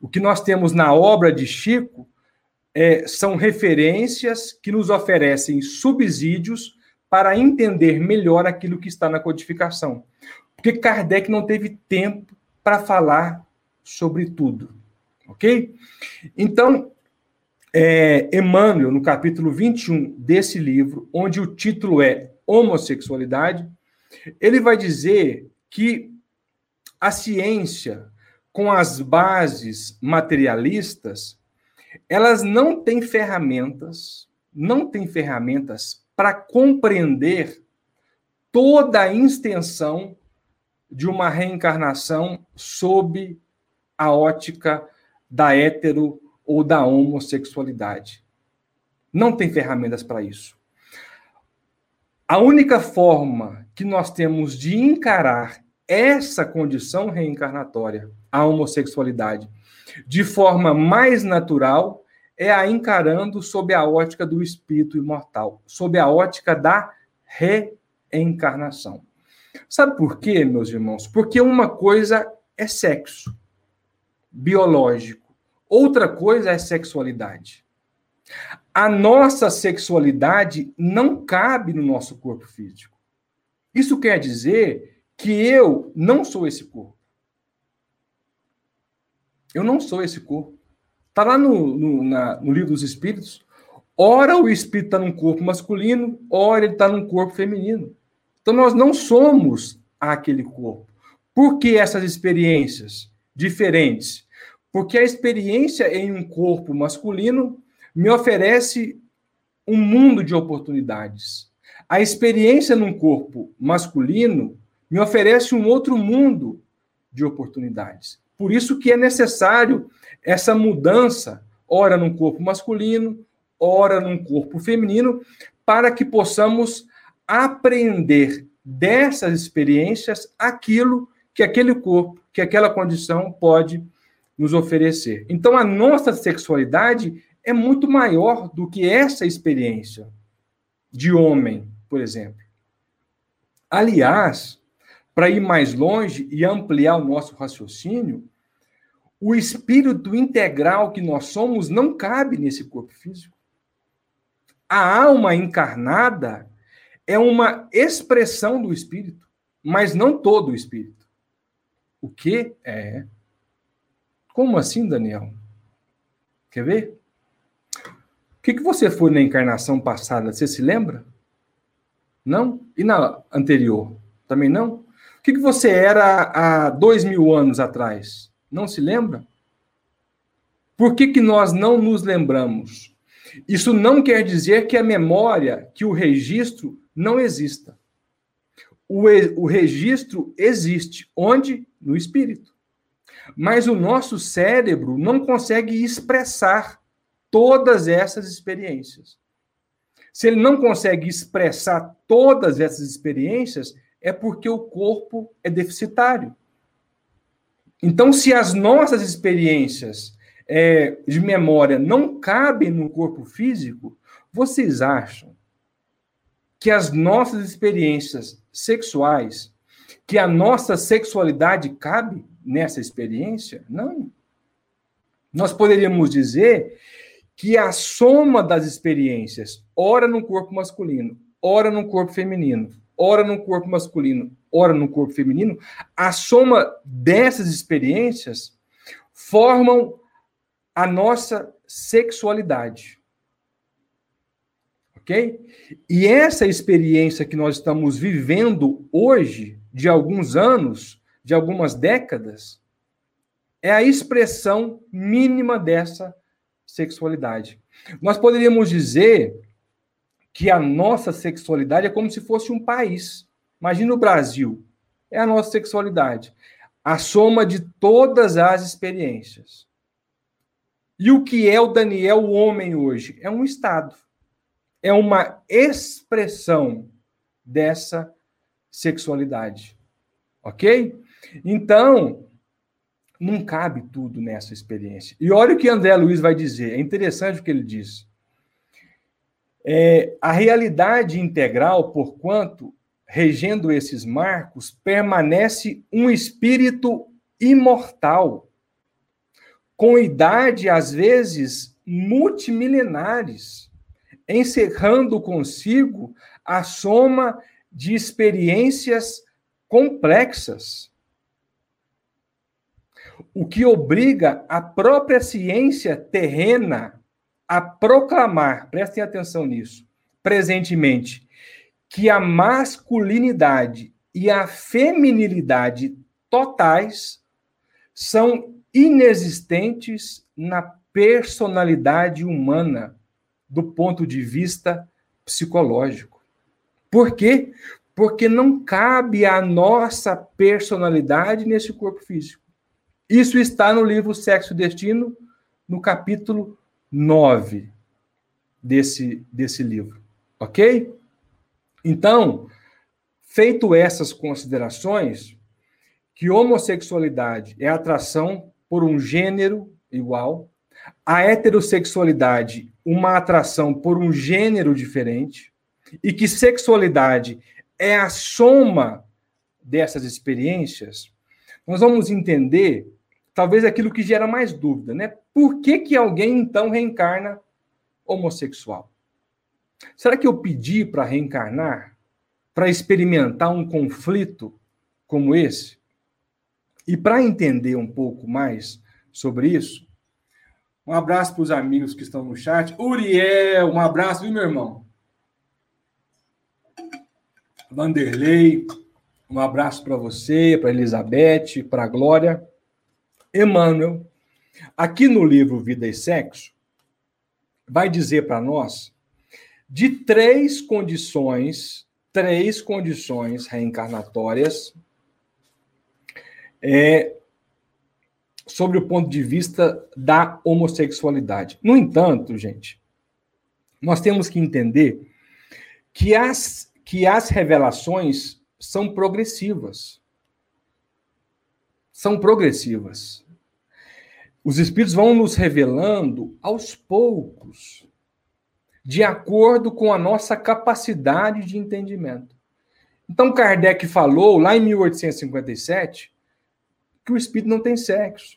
Speaker 1: O que nós temos na obra de Chico é, são referências que nos oferecem subsídios para entender melhor aquilo que está na codificação. Porque Kardec não teve tempo para falar sobre tudo, ok? Então, é, Emmanuel, no capítulo 21 desse livro, onde o título é Homossexualidade, ele vai dizer que a ciência, com as bases materialistas, elas não têm ferramentas, não têm ferramentas para compreender toda a extensão de uma reencarnação sob a ótica da hétero ou da homossexualidade. Não tem ferramentas para isso. A única forma que nós temos de encarar essa condição reencarnatória, a homossexualidade, de forma mais natural, é a encarando sob a ótica do espírito imortal, sob a ótica da reencarnação. Sabe por quê, meus irmãos? Porque uma coisa é sexo biológico, outra coisa é sexualidade. A nossa sexualidade não cabe no nosso corpo físico. Isso quer dizer que eu não sou esse corpo. Eu não sou esse corpo. Está lá no, no, na, no livro dos Espíritos. Ora o espírito está num corpo masculino, ora ele está num corpo feminino. Então nós não somos aquele corpo. Por que essas experiências diferentes? Porque a experiência em um corpo masculino me oferece um mundo de oportunidades. A experiência num corpo masculino me oferece um outro mundo de oportunidades. Por isso que é necessário essa mudança, ora num corpo masculino, ora num corpo feminino, para que possamos aprender dessas experiências aquilo que aquele corpo, que aquela condição pode nos oferecer. Então, a nossa sexualidade é muito maior do que essa experiência de homem, por exemplo. Aliás, para ir mais longe e ampliar o nosso raciocínio, o espírito integral que nós somos não cabe nesse corpo físico. A alma encarnada é uma expressão do espírito, mas não todo o espírito. O que é? Como assim, Daniel? Quer ver? O que, que você foi na encarnação passada? Você se lembra? Não? E na anterior? Também não? O que, que você era há dois mil anos atrás? Não se lembra? Por que, que nós não nos lembramos? Isso não quer dizer que a memória, que o registro não exista. O, o registro existe. Onde? No espírito. Mas o nosso cérebro não consegue expressar todas essas experiências. Se ele não consegue expressar todas essas experiências, é porque o corpo é deficitário. Então, se as nossas experiências é, de memória não cabem no corpo físico, vocês acham que as nossas experiências sexuais, que a nossa sexualidade cabe nessa experiência? Não. Nós poderíamos dizer que a soma das experiências, ora no corpo masculino, ora no corpo feminino, ora no corpo masculino, ora no corpo feminino, a soma dessas experiências formam a nossa sexualidade ok? E essa experiência que nós estamos vivendo hoje, de alguns anos, de algumas décadas, é a expressão mínima dessa sexualidade. Nós poderíamos dizer que a nossa sexualidade é como se fosse um país. Imagina o Brasil. É a nossa sexualidade. A soma de todas as experiências. E o que é o Daniel, o homem hoje? É um Estado é uma expressão dessa sexualidade. Ok? Então, não cabe tudo nessa experiência. E olha o que André Luiz vai dizer. É interessante o que ele diz. É, a realidade integral, porquanto, regendo esses marcos, permanece um espírito imortal, com idade, às vezes, multimilenares encerrando consigo a soma de experiências complexas. O que obriga a própria ciência terrena a proclamar, prestem atenção nisso, presentemente, que a masculinidade e a feminilidade totais são inexistentes na personalidade humana do ponto de vista psicológico. Por quê? porque não cabe a nossa personalidade nesse corpo físico. Isso está no livro Sexo e Destino, no capítulo 9 desse, desse livro. Ok? Então, feito essas considerações, que homossexualidade é atração por um gênero igual, a heterossexualidade uma atração por um gênero diferente, e que sexualidade é a soma dessas experiências, nós vamos entender talvez aquilo que gera mais dúvida, né? Por que, que alguém então reencarna homossexual? Será que eu pedi para reencarnar para experimentar um conflito como esse? E para entender um pouco mais sobre isso, um abraço para os amigos que estão no chat. Uriel, um abraço, viu, meu irmão? Vanderlei, um abraço para você, para Elizabeth, para Glória. Emmanuel, aqui no livro Vida e Sexo, vai dizer para nós de três condições, três condições reencarnatórias é, sobre o ponto de vista da homossexualidade. No entanto, gente, nós temos que entender que as, que as revelações são progressivas. São progressivas. Os espíritos vão nos revelando aos poucos, de acordo com a nossa capacidade de entendimento. Então, Kardec falou lá em 1857 que o espírito não tem sexo.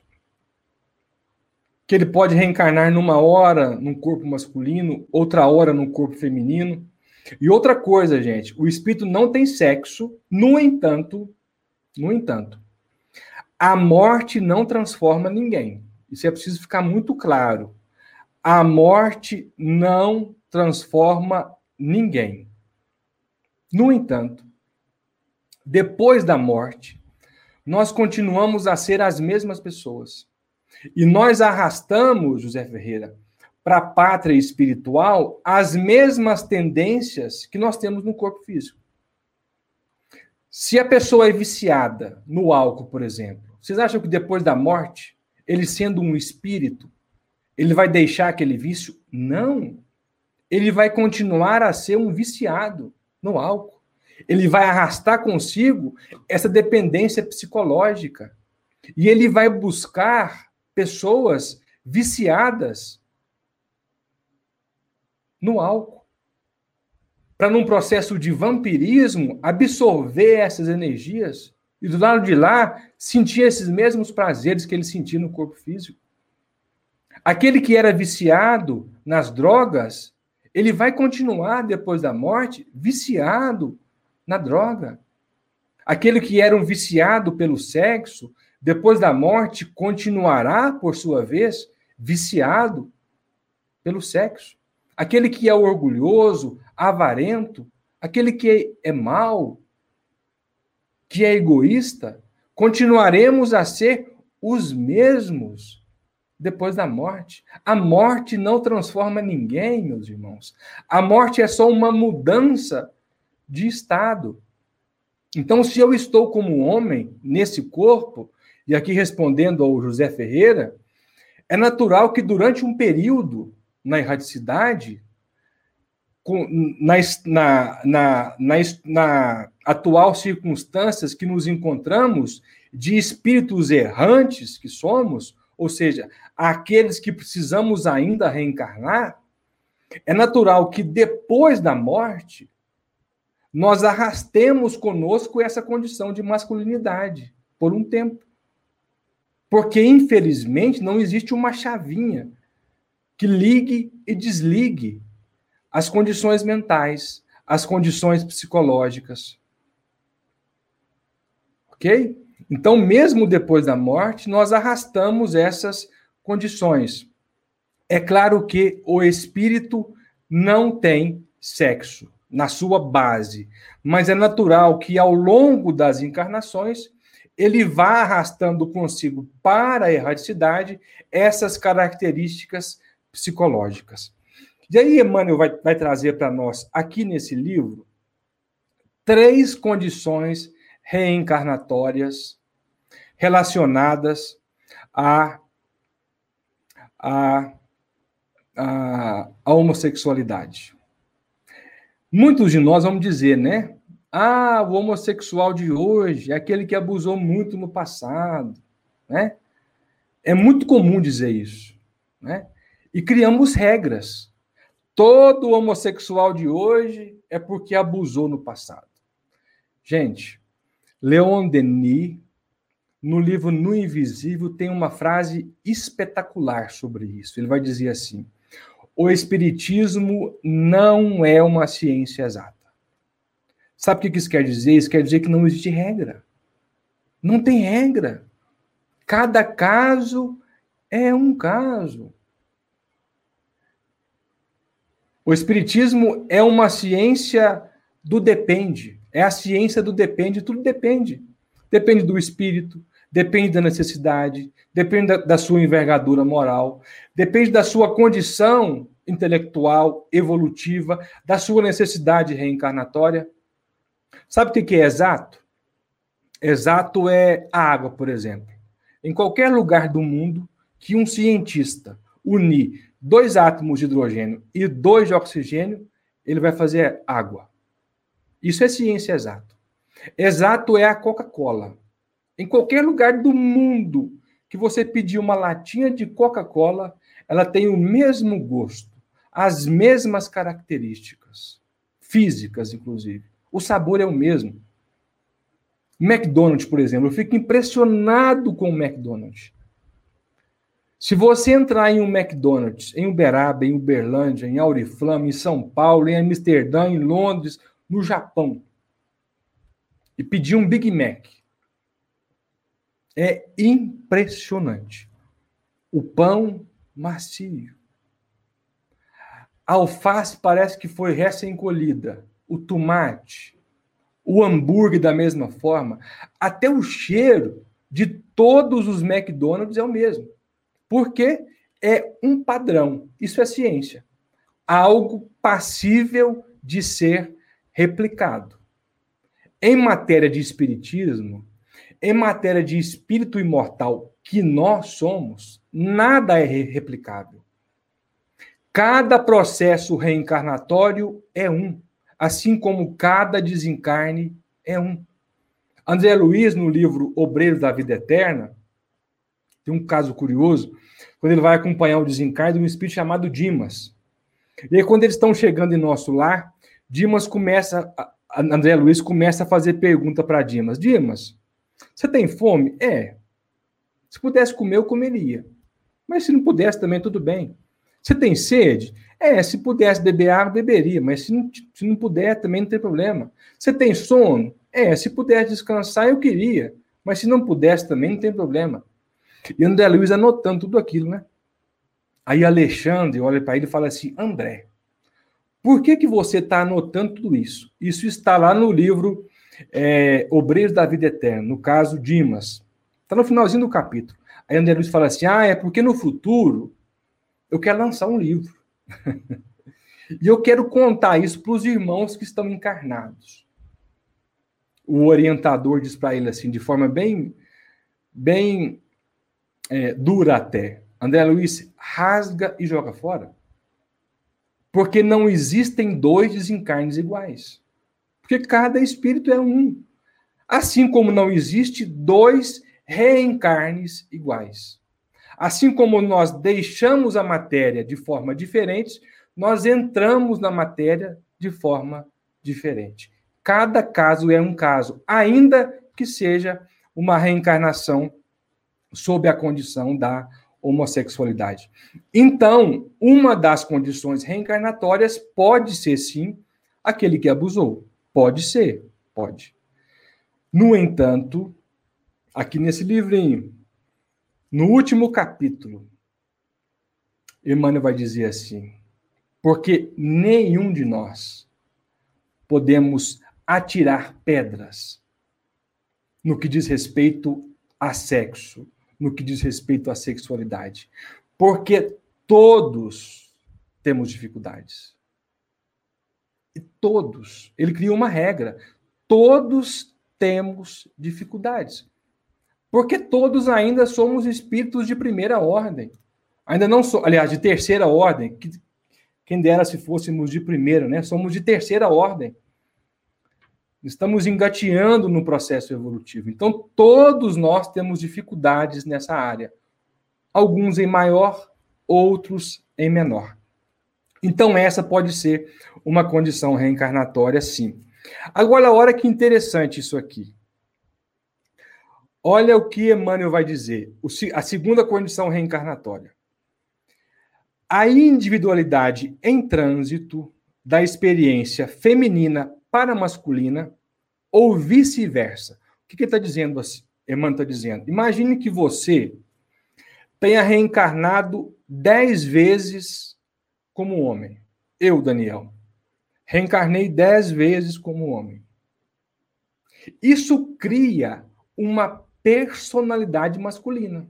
Speaker 1: Que ele pode reencarnar numa hora num corpo masculino, outra hora num corpo feminino. E outra coisa, gente, o espírito não tem sexo, no entanto, no entanto, a morte não transforma ninguém. Isso é preciso ficar muito claro. A morte não transforma ninguém. No entanto, depois da morte, nós continuamos a ser as mesmas pessoas. E nós arrastamos, José Ferreira, para a pátria espiritual as mesmas tendências que nós temos no corpo físico. Se a pessoa é viciada no álcool, por exemplo, vocês acham que depois da morte ele sendo um espírito, ele vai deixar aquele vício? Não. Ele vai continuar a ser um viciado no álcool. Ele vai arrastar consigo essa dependência psicológica. E ele vai buscar pessoas viciadas no álcool. Para, num processo de vampirismo, absorver essas energias e do lado de lá, sentia esses mesmos prazeres que ele sentia no corpo físico. Aquele que era viciado nas drogas, ele vai continuar depois da morte viciado na droga. Aquele que era um viciado pelo sexo, depois da morte continuará, por sua vez, viciado pelo sexo. Aquele que é orgulhoso, avarento, aquele que é mau, que é egoísta, continuaremos a ser os mesmos depois da morte. A morte não transforma ninguém, meus irmãos. A morte é só uma mudança de estado. Então, se eu estou como homem nesse corpo, e aqui respondendo ao José Ferreira, é natural que durante um período na erradicidade, na, na, na, na, atual circunstâncias que nos encontramos, de espíritos errantes que somos, ou seja, aqueles que precisamos ainda reencarnar, é natural que depois da morte nós arrastemos conosco essa condição de masculinidade por um tempo. Porque, infelizmente, não existe uma chavinha que ligue e desligue as condições mentais, as condições psicológicas. Ok? Então, mesmo depois da morte, nós arrastamos essas condições. É claro que o espírito não tem sexo na sua base, mas é natural que ao longo das encarnações ele vá arrastando consigo para a erradicidade essas características psicológicas. E aí, Emmanuel vai, vai trazer para nós, aqui nesse livro, três condições reencarnatórias relacionadas à, à, à, à homossexualidade. Muitos de nós vamos dizer, né? Ah, o homossexual de hoje é aquele que abusou muito no passado, né? É muito comum dizer isso, né? E criamos regras. Todo homossexual de hoje é porque abusou no passado. Gente, Leon Denis, no livro No Invisível, tem uma frase espetacular sobre isso. Ele vai dizer assim: o Espiritismo não é uma ciência exata. Sabe o que isso quer dizer? Isso quer dizer que não existe regra. Não tem regra. Cada caso é um caso. O Espiritismo é uma ciência do depende. É a ciência do depende, tudo depende. Depende do espírito, depende da necessidade, depende da, da sua envergadura moral, depende da sua condição intelectual, evolutiva, da sua necessidade reencarnatória. Sabe o que é exato? Exato é a água, por exemplo. Em qualquer lugar do mundo que um cientista unir dois átomos de hidrogênio e dois de oxigênio, ele vai fazer água. Isso é ciência exato. Exato é a Coca-Cola. Em qualquer lugar do mundo que você pedir uma latinha de Coca-Cola, ela tem o mesmo gosto, as mesmas características, físicas, inclusive. O sabor é o mesmo. McDonald's, por exemplo, eu fico impressionado com o McDonald's. Se você entrar em um McDonald's, em Uberaba, em Uberlândia, em Auriflama, em São Paulo, em Amsterdã, em Londres, no Japão, e pedir um Big Mac, é impressionante. O pão macio. A alface parece que foi recém-colhida. O tomate, o hambúrguer da mesma forma, até o cheiro de todos os McDonald's é o mesmo. Porque é um padrão. Isso é ciência. Algo passível de ser replicado. Em matéria de espiritismo, em matéria de espírito imortal que nós somos, nada é replicável. Cada processo reencarnatório é um, assim como cada desencarne é um. André Luiz, no livro Obreiros da Vida Eterna, tem um caso curioso, quando ele vai acompanhar o desencarne de um espírito chamado Dimas. E aí, quando eles estão chegando em nosso lar, Dimas começa, André Luiz começa a fazer pergunta para Dimas: Dimas, você tem fome? É. Se pudesse comer, eu comeria. Mas se não pudesse também, tudo bem. Você tem sede? É, se pudesse beber água, beberia, mas se não, se não puder, também não tem problema. Você tem sono? É, se pudesse descansar, eu queria, mas se não pudesse também, não tem problema. E André Luiz anotando tudo aquilo, né? Aí Alexandre olha para ele e fala assim: André, por que, que você está anotando tudo isso? Isso está lá no livro é, Obreiros da Vida Eterna, no caso Dimas. Está no finalzinho do capítulo. Aí André Luiz fala assim: ah, é porque no futuro eu quero lançar um livro. E eu quero contar isso para os irmãos que estão encarnados. O orientador diz para ele assim, de forma bem, bem é, dura até: André Luiz, rasga e joga fora. Porque não existem dois desencarnes iguais. Porque cada espírito é um. Assim como não existe dois reencarnes iguais. Assim como nós deixamos a matéria de forma diferente, nós entramos na matéria de forma diferente. Cada caso é um caso, ainda que seja uma reencarnação sob a condição da homossexualidade. Então, uma das condições reencarnatórias pode ser, sim, aquele que abusou. Pode ser, pode. No entanto, aqui nesse livrinho, no último capítulo, Emmanuel vai dizer assim: porque nenhum de nós podemos atirar pedras no que diz respeito a sexo, no que diz respeito à sexualidade, porque todos temos dificuldades. E todos. Ele criou uma regra. todos temos dificuldades. Porque todos ainda somos espíritos de primeira ordem. Ainda não sou, aliás, de terceira ordem. Que, quem dera se fôssemos de primeira, né? Somos de terceira ordem. Estamos engateando no processo evolutivo. Então, todos nós temos dificuldades nessa área. Alguns em maior, outros em menor. Então, essa pode ser uma condição reencarnatória, sim. Agora, olha que interessante isso aqui. Olha o que Emmanuel vai dizer, a segunda condição reencarnatória. A individualidade em trânsito da experiência feminina para masculina ou vice-versa. O que, ele está dizendo assim? Emmanuel está dizendo. Imagine que você tenha reencarnado dez vezes como homem. Eu, Daniel, reencarnei dez vezes como homem. Isso cria uma personalidade masculina.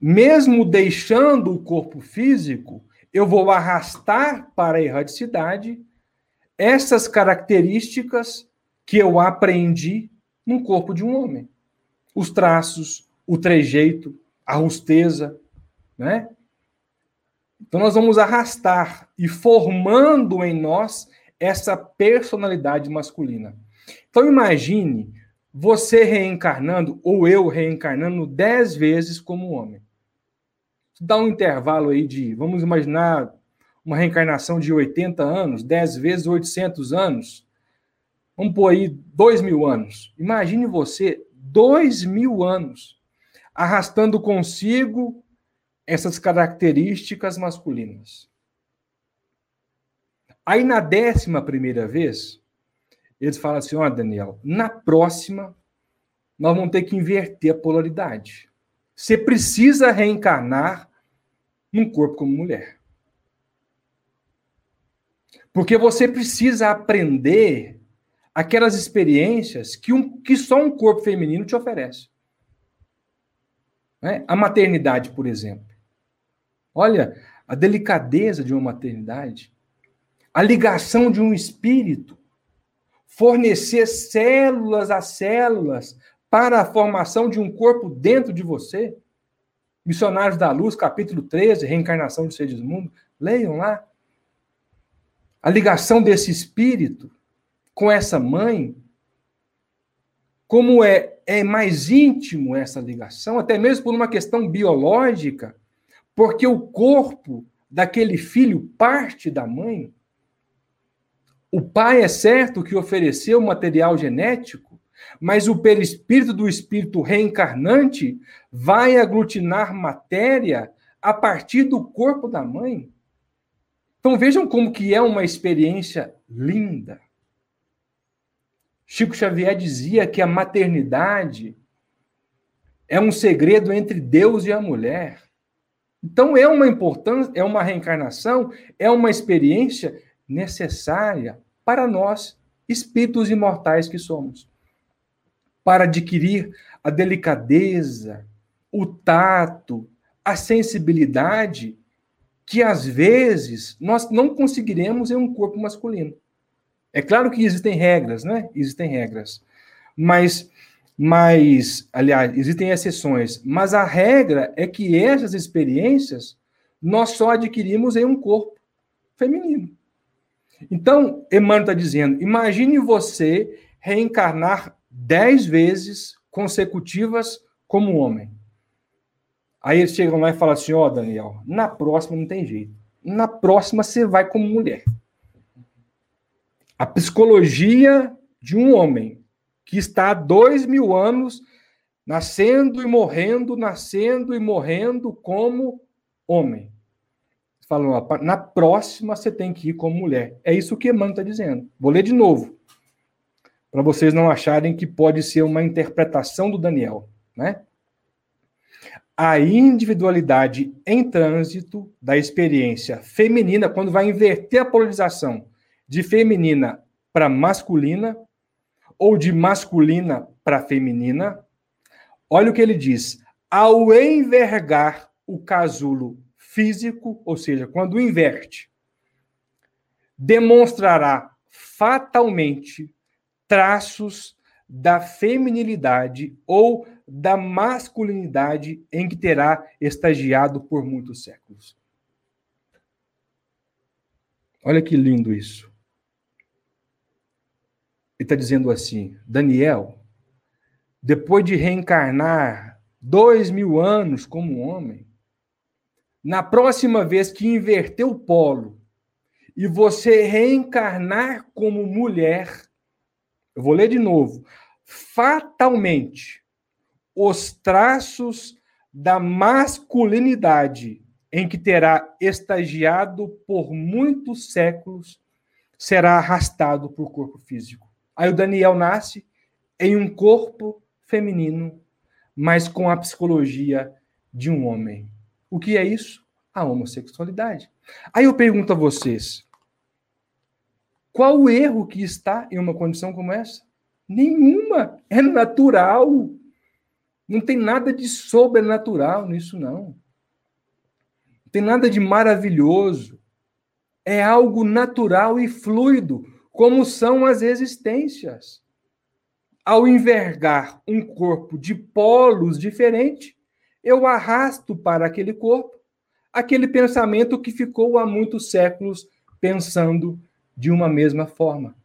Speaker 1: Mesmo deixando o corpo físico, eu vou arrastar para a erradicidade essas características que eu aprendi no corpo de um homem. Os traços, o trejeito, a rusteza, né? Então nós vamos arrastar e formando em nós essa personalidade masculina. Então imagine você reencarnando ou eu reencarnando dez vezes como homem. Dá um intervalo aí de, vamos imaginar, uma reencarnação de 80 anos, 10 vezes 800 anos, vamos pôr aí 2 mil anos. Imagine você, 2 mil anos, arrastando consigo essas características masculinas. Aí, na décima primeira vez, eles falam assim: ó, oh, Daniel, na próxima, nós vamos ter que inverter a polaridade. Você precisa reencarnar num corpo como mulher. Porque você precisa aprender aquelas experiências que, um, que só um corpo feminino te oferece. Né? A maternidade, por exemplo. Olha a delicadeza de uma maternidade, a ligação de um espírito, fornecer células a células para a formação de um corpo dentro de você. Missionários da Luz, capítulo 13, Reencarnação de Seres do Mundo. Leiam lá a ligação desse espírito com essa mãe, como é, é mais íntimo essa ligação, até mesmo por uma questão biológica, porque o corpo daquele filho parte da mãe. O pai é certo que ofereceu material genético, mas o perispírito do espírito reencarnante vai aglutinar matéria a partir do corpo da mãe. Então vejam como que é uma experiência linda. Chico Xavier dizia que a maternidade é um segredo entre Deus e a mulher. Então é uma importância, é uma reencarnação, é uma experiência necessária para nós, espíritos imortais que somos, para adquirir a delicadeza, o tato, a sensibilidade que às vezes nós não conseguiremos em um corpo masculino. É claro que existem regras, né? Existem regras. Mas, mas, aliás, existem exceções. Mas a regra é que essas experiências nós só adquirimos em um corpo feminino. Então, Emmanuel está dizendo: imagine você reencarnar dez vezes consecutivas como homem. Aí eles chegam lá e falam assim: Ó, oh, Daniel, na próxima não tem jeito. Na próxima você vai como mulher. A psicologia de um homem que está há dois mil anos nascendo e morrendo, nascendo e morrendo como homem. Falam, na próxima você tem que ir como mulher. É isso que Emmanuel está dizendo. Vou ler de novo, para vocês não acharem que pode ser uma interpretação do Daniel, né? a individualidade em trânsito da experiência feminina, quando vai inverter a polarização de feminina para masculina, ou de masculina para feminina, olha o que ele diz. Ao envergar o casulo físico, ou seja, quando inverte, demonstrará fatalmente traços da feminilidade ou da masculinidade em que terá estagiado por muitos séculos. Olha que lindo isso. Ele está dizendo assim: Daniel, depois de reencarnar dois mil anos como homem, na próxima vez que inverter o polo e você reencarnar como mulher, eu vou ler de novo, fatalmente os traços da masculinidade em que terá estagiado por muitos séculos será arrastado por corpo físico. Aí o Daniel nasce em um corpo feminino, mas com a psicologia de um homem. O que é isso? A homossexualidade. Aí eu pergunto a vocês: qual o erro que está em uma condição como essa? Nenhuma. É natural. Não tem nada de sobrenatural nisso, não. Não tem nada de maravilhoso. É algo natural e fluido, como são as existências. Ao envergar um corpo de polos diferentes, eu arrasto para aquele corpo aquele pensamento que ficou há muitos séculos pensando de uma mesma forma.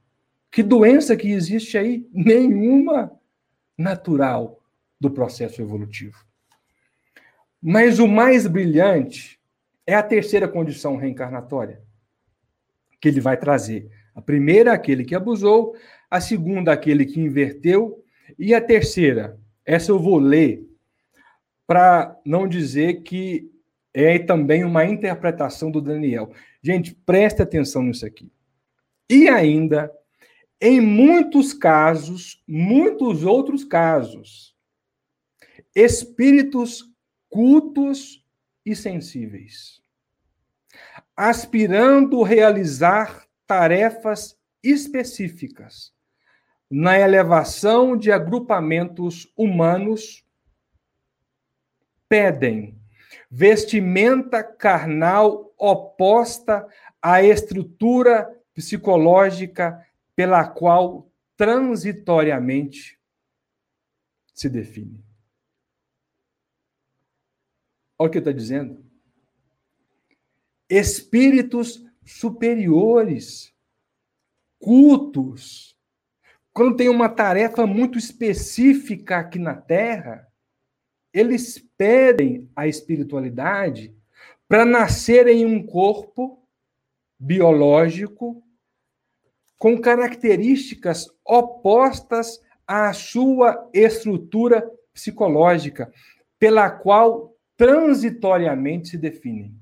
Speaker 1: Que doença que existe aí? Nenhuma natural do processo evolutivo. Mas o mais brilhante é a terceira condição reencarnatória que ele vai trazer. A primeira, aquele que abusou, a segunda, aquele que inverteu, e a terceira, essa eu vou ler para não dizer que é também uma interpretação do Daniel. Gente, preste atenção nisso aqui. E ainda, em muitos casos, muitos outros casos, espíritos cultos e sensíveis, aspirando realizar tarefas específicas na elevação de agrupamentos humanos, pedem vestimenta carnal oposta à estrutura psicológica pela qual transitoriamente se define. Olha o que está dizendo. Espíritos superiores, cultos, quando tem uma tarefa muito específica aqui na Terra, eles pedem a espiritualidade para nascer em um corpo biológico com características opostas à sua estrutura psicológica, pela qual transitoriamente se definem.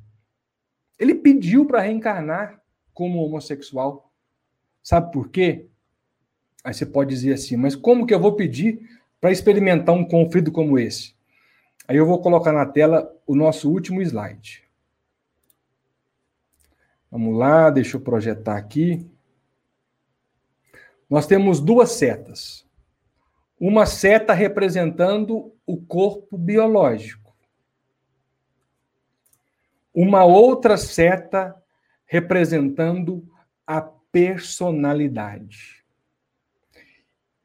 Speaker 1: Ele pediu para reencarnar como homossexual. Sabe por quê? Aí você pode dizer assim, mas como que eu vou pedir para experimentar um conflito como esse? Aí eu vou colocar na tela o nosso último slide. Vamos lá, deixa eu projetar aqui. Nós temos duas setas. Uma seta representando o corpo biológico. Uma outra seta representando a personalidade.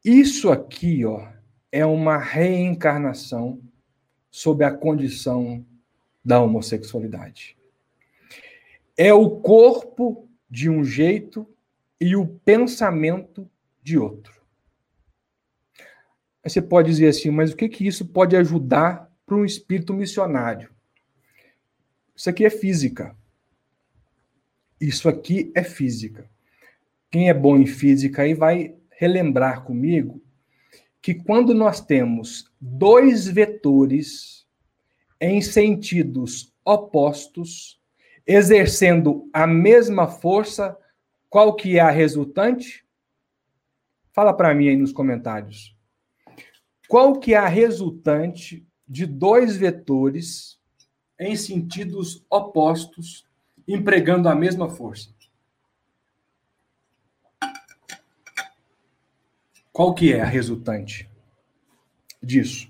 Speaker 1: Isso aqui, ó, é uma reencarnação sob a condição da homossexualidade. É o corpo de um jeito e o pensamento de outro. Aí você pode dizer assim, mas o que, que isso pode ajudar para um espírito missionário? Isso aqui é física. Isso aqui é física. Quem é bom em física aí vai relembrar comigo que quando nós temos dois vetores em sentidos opostos, exercendo a mesma força, qual que é a resultante? Fala para mim aí nos comentários. Qual que é a resultante de dois vetores em sentidos opostos, empregando a mesma força? Qual que é a resultante disso?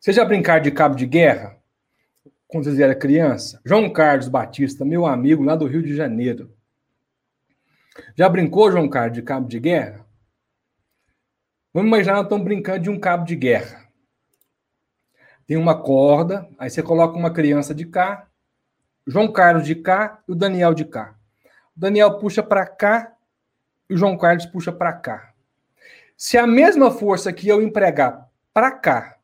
Speaker 1: Já brincar de cabo de guerra? Quando você era criança? João Carlos Batista, meu amigo lá do Rio de Janeiro. Já brincou, João Carlos, de cabo de guerra? Vamos imaginar nós estamos brincando de um cabo de guerra. Tem uma corda, aí você coloca uma criança de cá, João Carlos de cá e o Daniel de cá. O Daniel puxa para cá e o João Carlos puxa para cá. Se a mesma força que eu empregar para cá,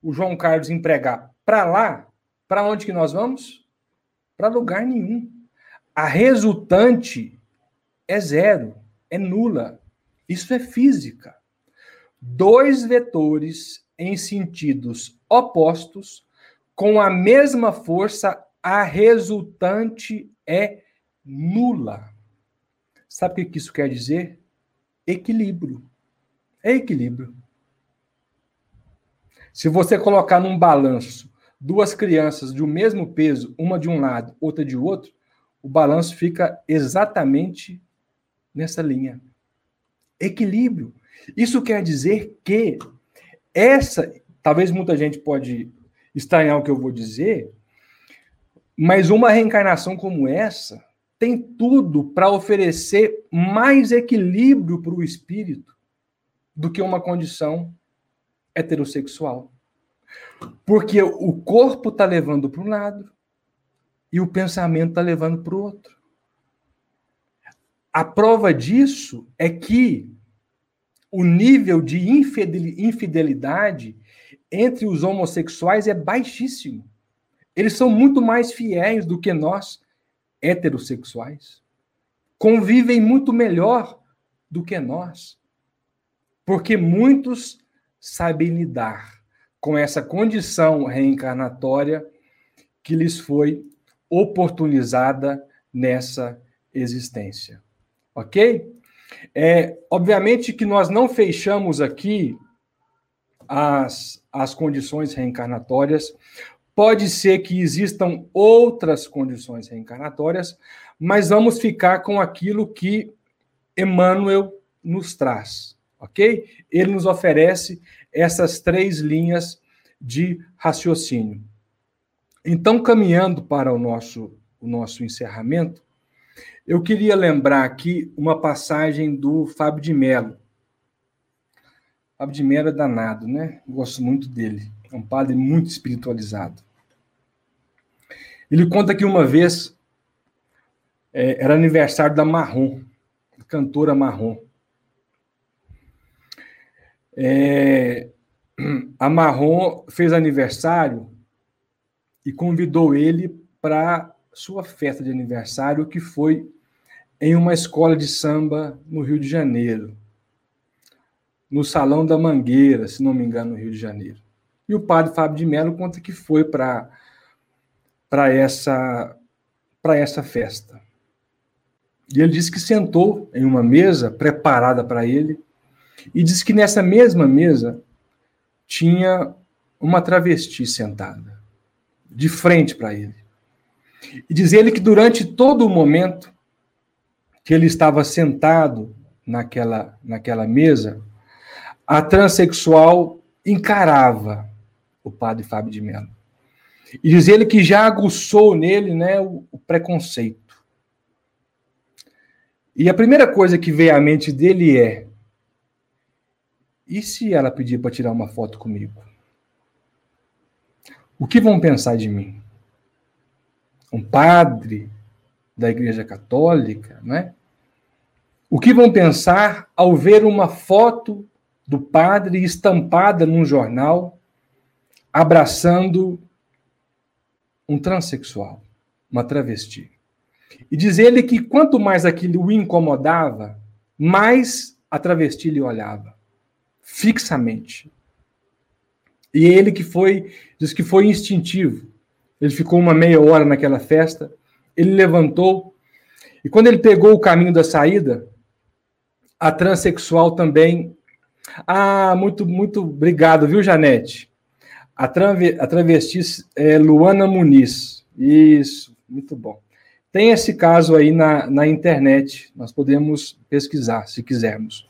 Speaker 1: o João Carlos empregar para lá, para onde que nós vamos? Para lugar nenhum. A resultante é zero, é nula. Isso é física dois vetores em sentidos opostos com a mesma força, a resultante é nula. Sabe o que isso quer dizer? Equilíbrio. É equilíbrio. Se você colocar num balanço duas crianças de um mesmo peso, uma de um lado, outra de outro, o balanço fica exatamente nessa linha. Equilíbrio. Isso quer dizer que essa, talvez muita gente pode estranhar o que eu vou dizer, mas uma reencarnação como essa tem tudo para oferecer mais equilíbrio para o espírito do que uma condição heterossexual. Porque o corpo está levando para um lado e o pensamento está levando para o outro. A prova disso é que o nível de infidelidade entre os homossexuais é baixíssimo. Eles são muito mais fiéis do que nós, heterossexuais. Convivem muito melhor do que nós. Porque muitos sabem lidar com essa condição reencarnatória que lhes foi oportunizada nessa existência. Ok? É, obviamente que nós não fechamos aqui as, as condições reencarnatórias. Pode ser que existam outras condições reencarnatórias, mas vamos ficar com aquilo que Emmanuel nos traz, ok? Ele nos oferece essas três linhas de raciocínio. Então, caminhando para o nosso, o nosso encerramento, eu queria lembrar aqui uma passagem do Fábio de Mello. Fábio de Mello é danado, né? Gosto muito dele. É um padre muito espiritualizado. Ele conta que uma vez é, era aniversário da Marrom, cantora Marrom. É, [CLEARS THROAT] a Marrom fez aniversário e convidou ele para sua festa de aniversário, que foi em uma escola de samba no Rio de Janeiro, no Salão da Mangueira, se não me engano, no Rio de Janeiro. E o padre Fábio de Mello conta que foi para essa, essa festa. E ele disse que sentou em uma mesa preparada para ele, e disse que nessa mesma mesa tinha uma travesti sentada, de frente para ele. E diz ele que durante todo o momento que ele estava sentado naquela, naquela mesa, a transexual encarava o padre Fábio de Mello. E diz ele que já aguçou nele né, o, o preconceito. E a primeira coisa que veio à mente dele é: e se ela pedir para tirar uma foto comigo? O que vão pensar de mim? Um padre da Igreja Católica, né? O que vão pensar ao ver uma foto do padre estampada num jornal abraçando um transexual, uma travesti? E diz ele que quanto mais aquilo o incomodava, mais a travesti lhe olhava, fixamente. E ele que foi, diz que foi instintivo. Ele ficou uma meia hora naquela festa, ele levantou, e quando ele pegou o caminho da saída, a transexual também. Ah, muito, muito obrigado, viu, Janete? A, tranve, a travesti é Luana Muniz. Isso, muito bom. Tem esse caso aí na, na internet, nós podemos pesquisar, se quisermos.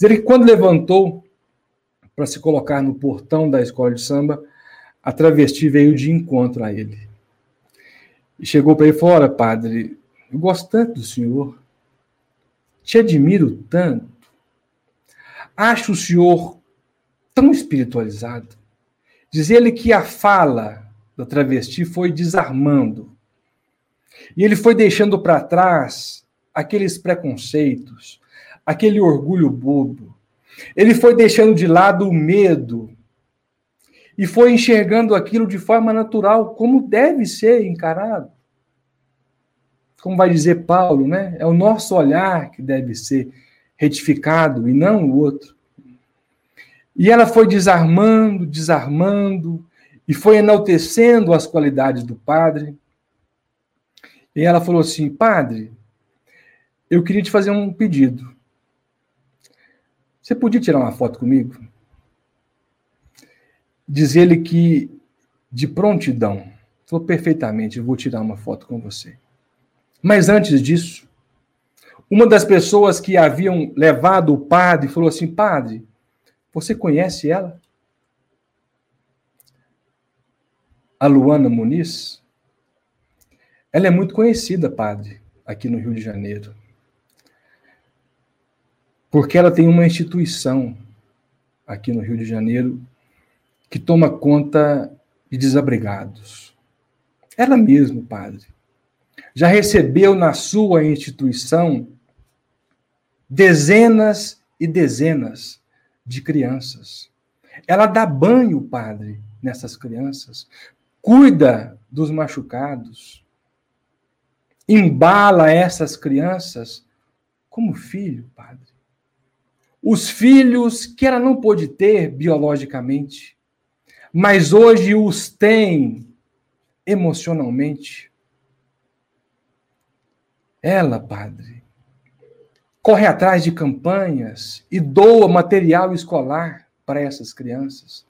Speaker 1: Dizer que quando levantou para se colocar no portão da escola de samba, a travesti veio de encontro a ele. E chegou para ele e falou: Olha, padre, eu gosto tanto do senhor. te admiro tanto. Acho o senhor tão espiritualizado. Diz ele que a fala da travesti foi desarmando. E ele foi deixando para trás aqueles preconceitos, aquele orgulho bobo. Ele foi deixando de lado o medo e foi enxergando aquilo de forma natural, como deve ser encarado. Como vai dizer Paulo, né? É o nosso olhar que deve ser retificado e não o outro. E ela foi desarmando, desarmando, e foi enaltecendo as qualidades do padre. E ela falou assim: Padre, eu queria te fazer um pedido. Você podia tirar uma foto comigo? Diz ele que, de prontidão, falou perfeitamente: vou tirar uma foto com você. Mas antes disso, uma das pessoas que haviam levado o padre falou assim: Padre, você conhece ela? A Luana Muniz? Ela é muito conhecida, padre, aqui no Rio de Janeiro. Porque ela tem uma instituição aqui no Rio de Janeiro que toma conta de desabrigados. Ela mesma, padre, já recebeu na sua instituição dezenas e dezenas de crianças. Ela dá banho, padre, nessas crianças, cuida dos machucados, embala essas crianças como filho, padre. Os filhos que ela não pôde ter biologicamente, mas hoje os tem emocionalmente. Ela, padre, corre atrás de campanhas e doa material escolar para essas crianças.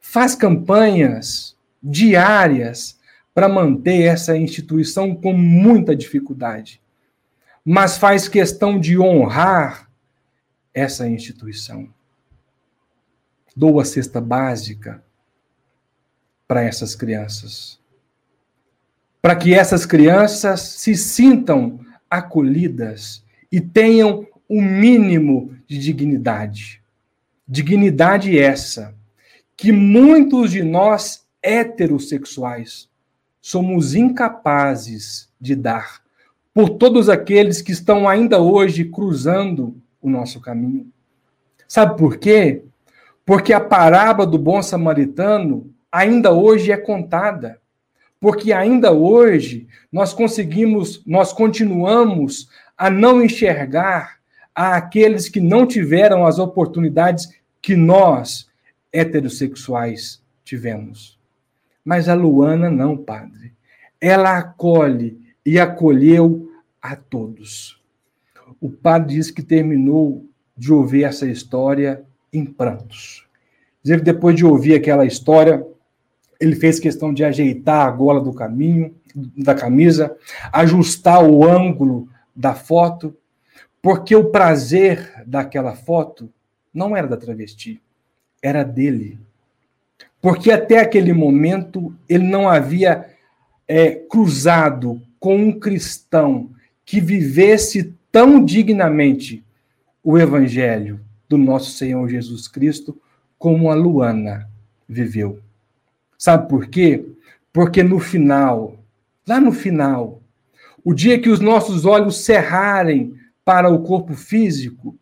Speaker 1: Faz campanhas diárias para manter essa instituição com muita dificuldade. Mas faz questão de honrar essa instituição. Doa cesta básica para essas crianças. Para que essas crianças se sintam acolhidas e tenham o um mínimo de dignidade. Dignidade essa que muitos de nós heterossexuais somos incapazes de dar por todos aqueles que estão ainda hoje cruzando o nosso caminho. Sabe por quê? Porque a parábola do bom samaritano ainda hoje é contada. Porque ainda hoje nós conseguimos, nós continuamos a não enxergar aqueles que não tiveram as oportunidades que nós, heterossexuais, tivemos. Mas a Luana não, padre. Ela acolhe e acolheu a todos. O padre diz que terminou de ouvir essa história em prantos. Dizer que depois de ouvir aquela história, ele fez questão de ajeitar a gola do caminho, da camisa, ajustar o ângulo da foto, porque o prazer daquela foto não era da travesti, era dele. Porque até aquele momento ele não havia é, cruzado com um cristão que vivesse tão dignamente o evangelho do nosso Senhor Jesus Cristo como a Luana viveu. Sabe por quê? Porque no final, lá no final, o dia que os nossos olhos cerrarem para o corpo físico,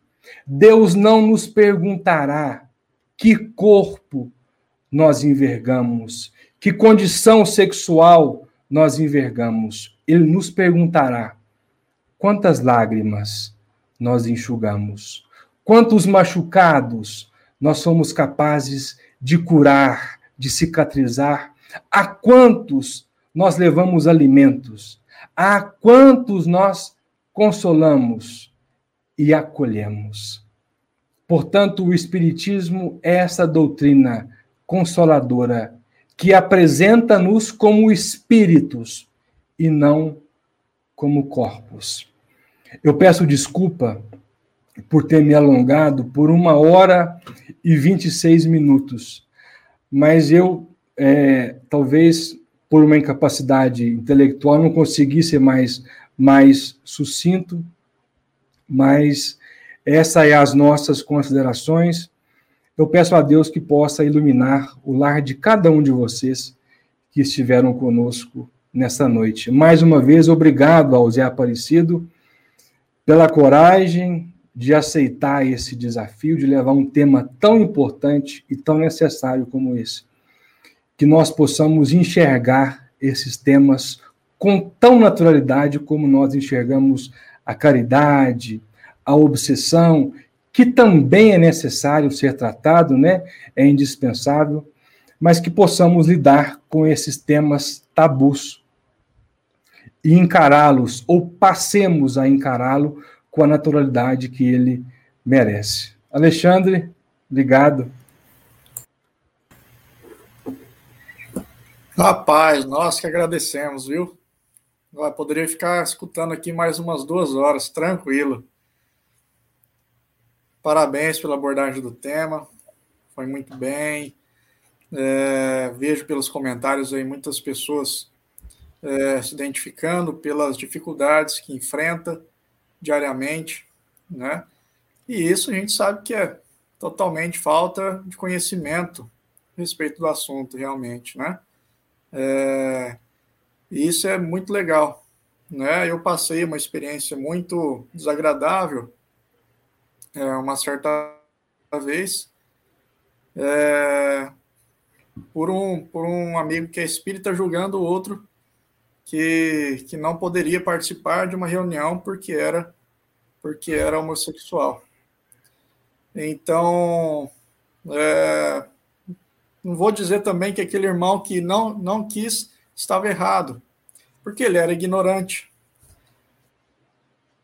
Speaker 1: Deus não nos perguntará que corpo nós envergamos, que condição sexual nós envergamos. Ele nos perguntará quantas lágrimas nós enxugamos, quantos machucados nós somos capazes de curar, de cicatrizar, a quantos nós levamos alimentos, a quantos nós consolamos e acolhemos. Portanto, o Espiritismo é essa doutrina consoladora que apresenta-nos como espíritos e não como corpos. Eu peço desculpa por ter me alongado por uma hora e 26 minutos, mas eu, é, talvez por uma incapacidade intelectual, não consegui ser mais, mais sucinto, mas essas é as nossas considerações. Eu peço a Deus que possa iluminar o lar de cada um de vocês que estiveram conosco nessa noite. Mais uma vez, obrigado ao Zé Aparecido pela coragem de aceitar esse desafio, de levar um tema tão importante e tão necessário como esse. Que nós possamos enxergar esses temas com tão naturalidade como nós enxergamos a caridade, a obsessão, que também é necessário ser tratado, né? É indispensável, mas que possamos lidar com esses temas tabus e encará-los ou passemos a encará-lo com a naturalidade que ele merece. Alexandre, obrigado.
Speaker 2: Rapaz, nós que agradecemos, viu? Eu poderia ficar escutando aqui mais umas duas horas, tranquilo. Parabéns pela abordagem do tema, foi muito bem. É, vejo pelos comentários aí muitas pessoas é, se identificando pelas dificuldades que enfrenta diariamente, né? E isso a gente sabe que é totalmente falta de conhecimento a respeito do assunto, realmente, né? É, e isso é muito legal, né? Eu passei uma experiência muito desagradável é, uma certa vez é, por, um, por um amigo que é espírita julgando o outro que, que não poderia participar de uma reunião porque era porque era homossexual. Então, é, não vou dizer também que aquele irmão que não, não quis estava errado, porque ele era ignorante.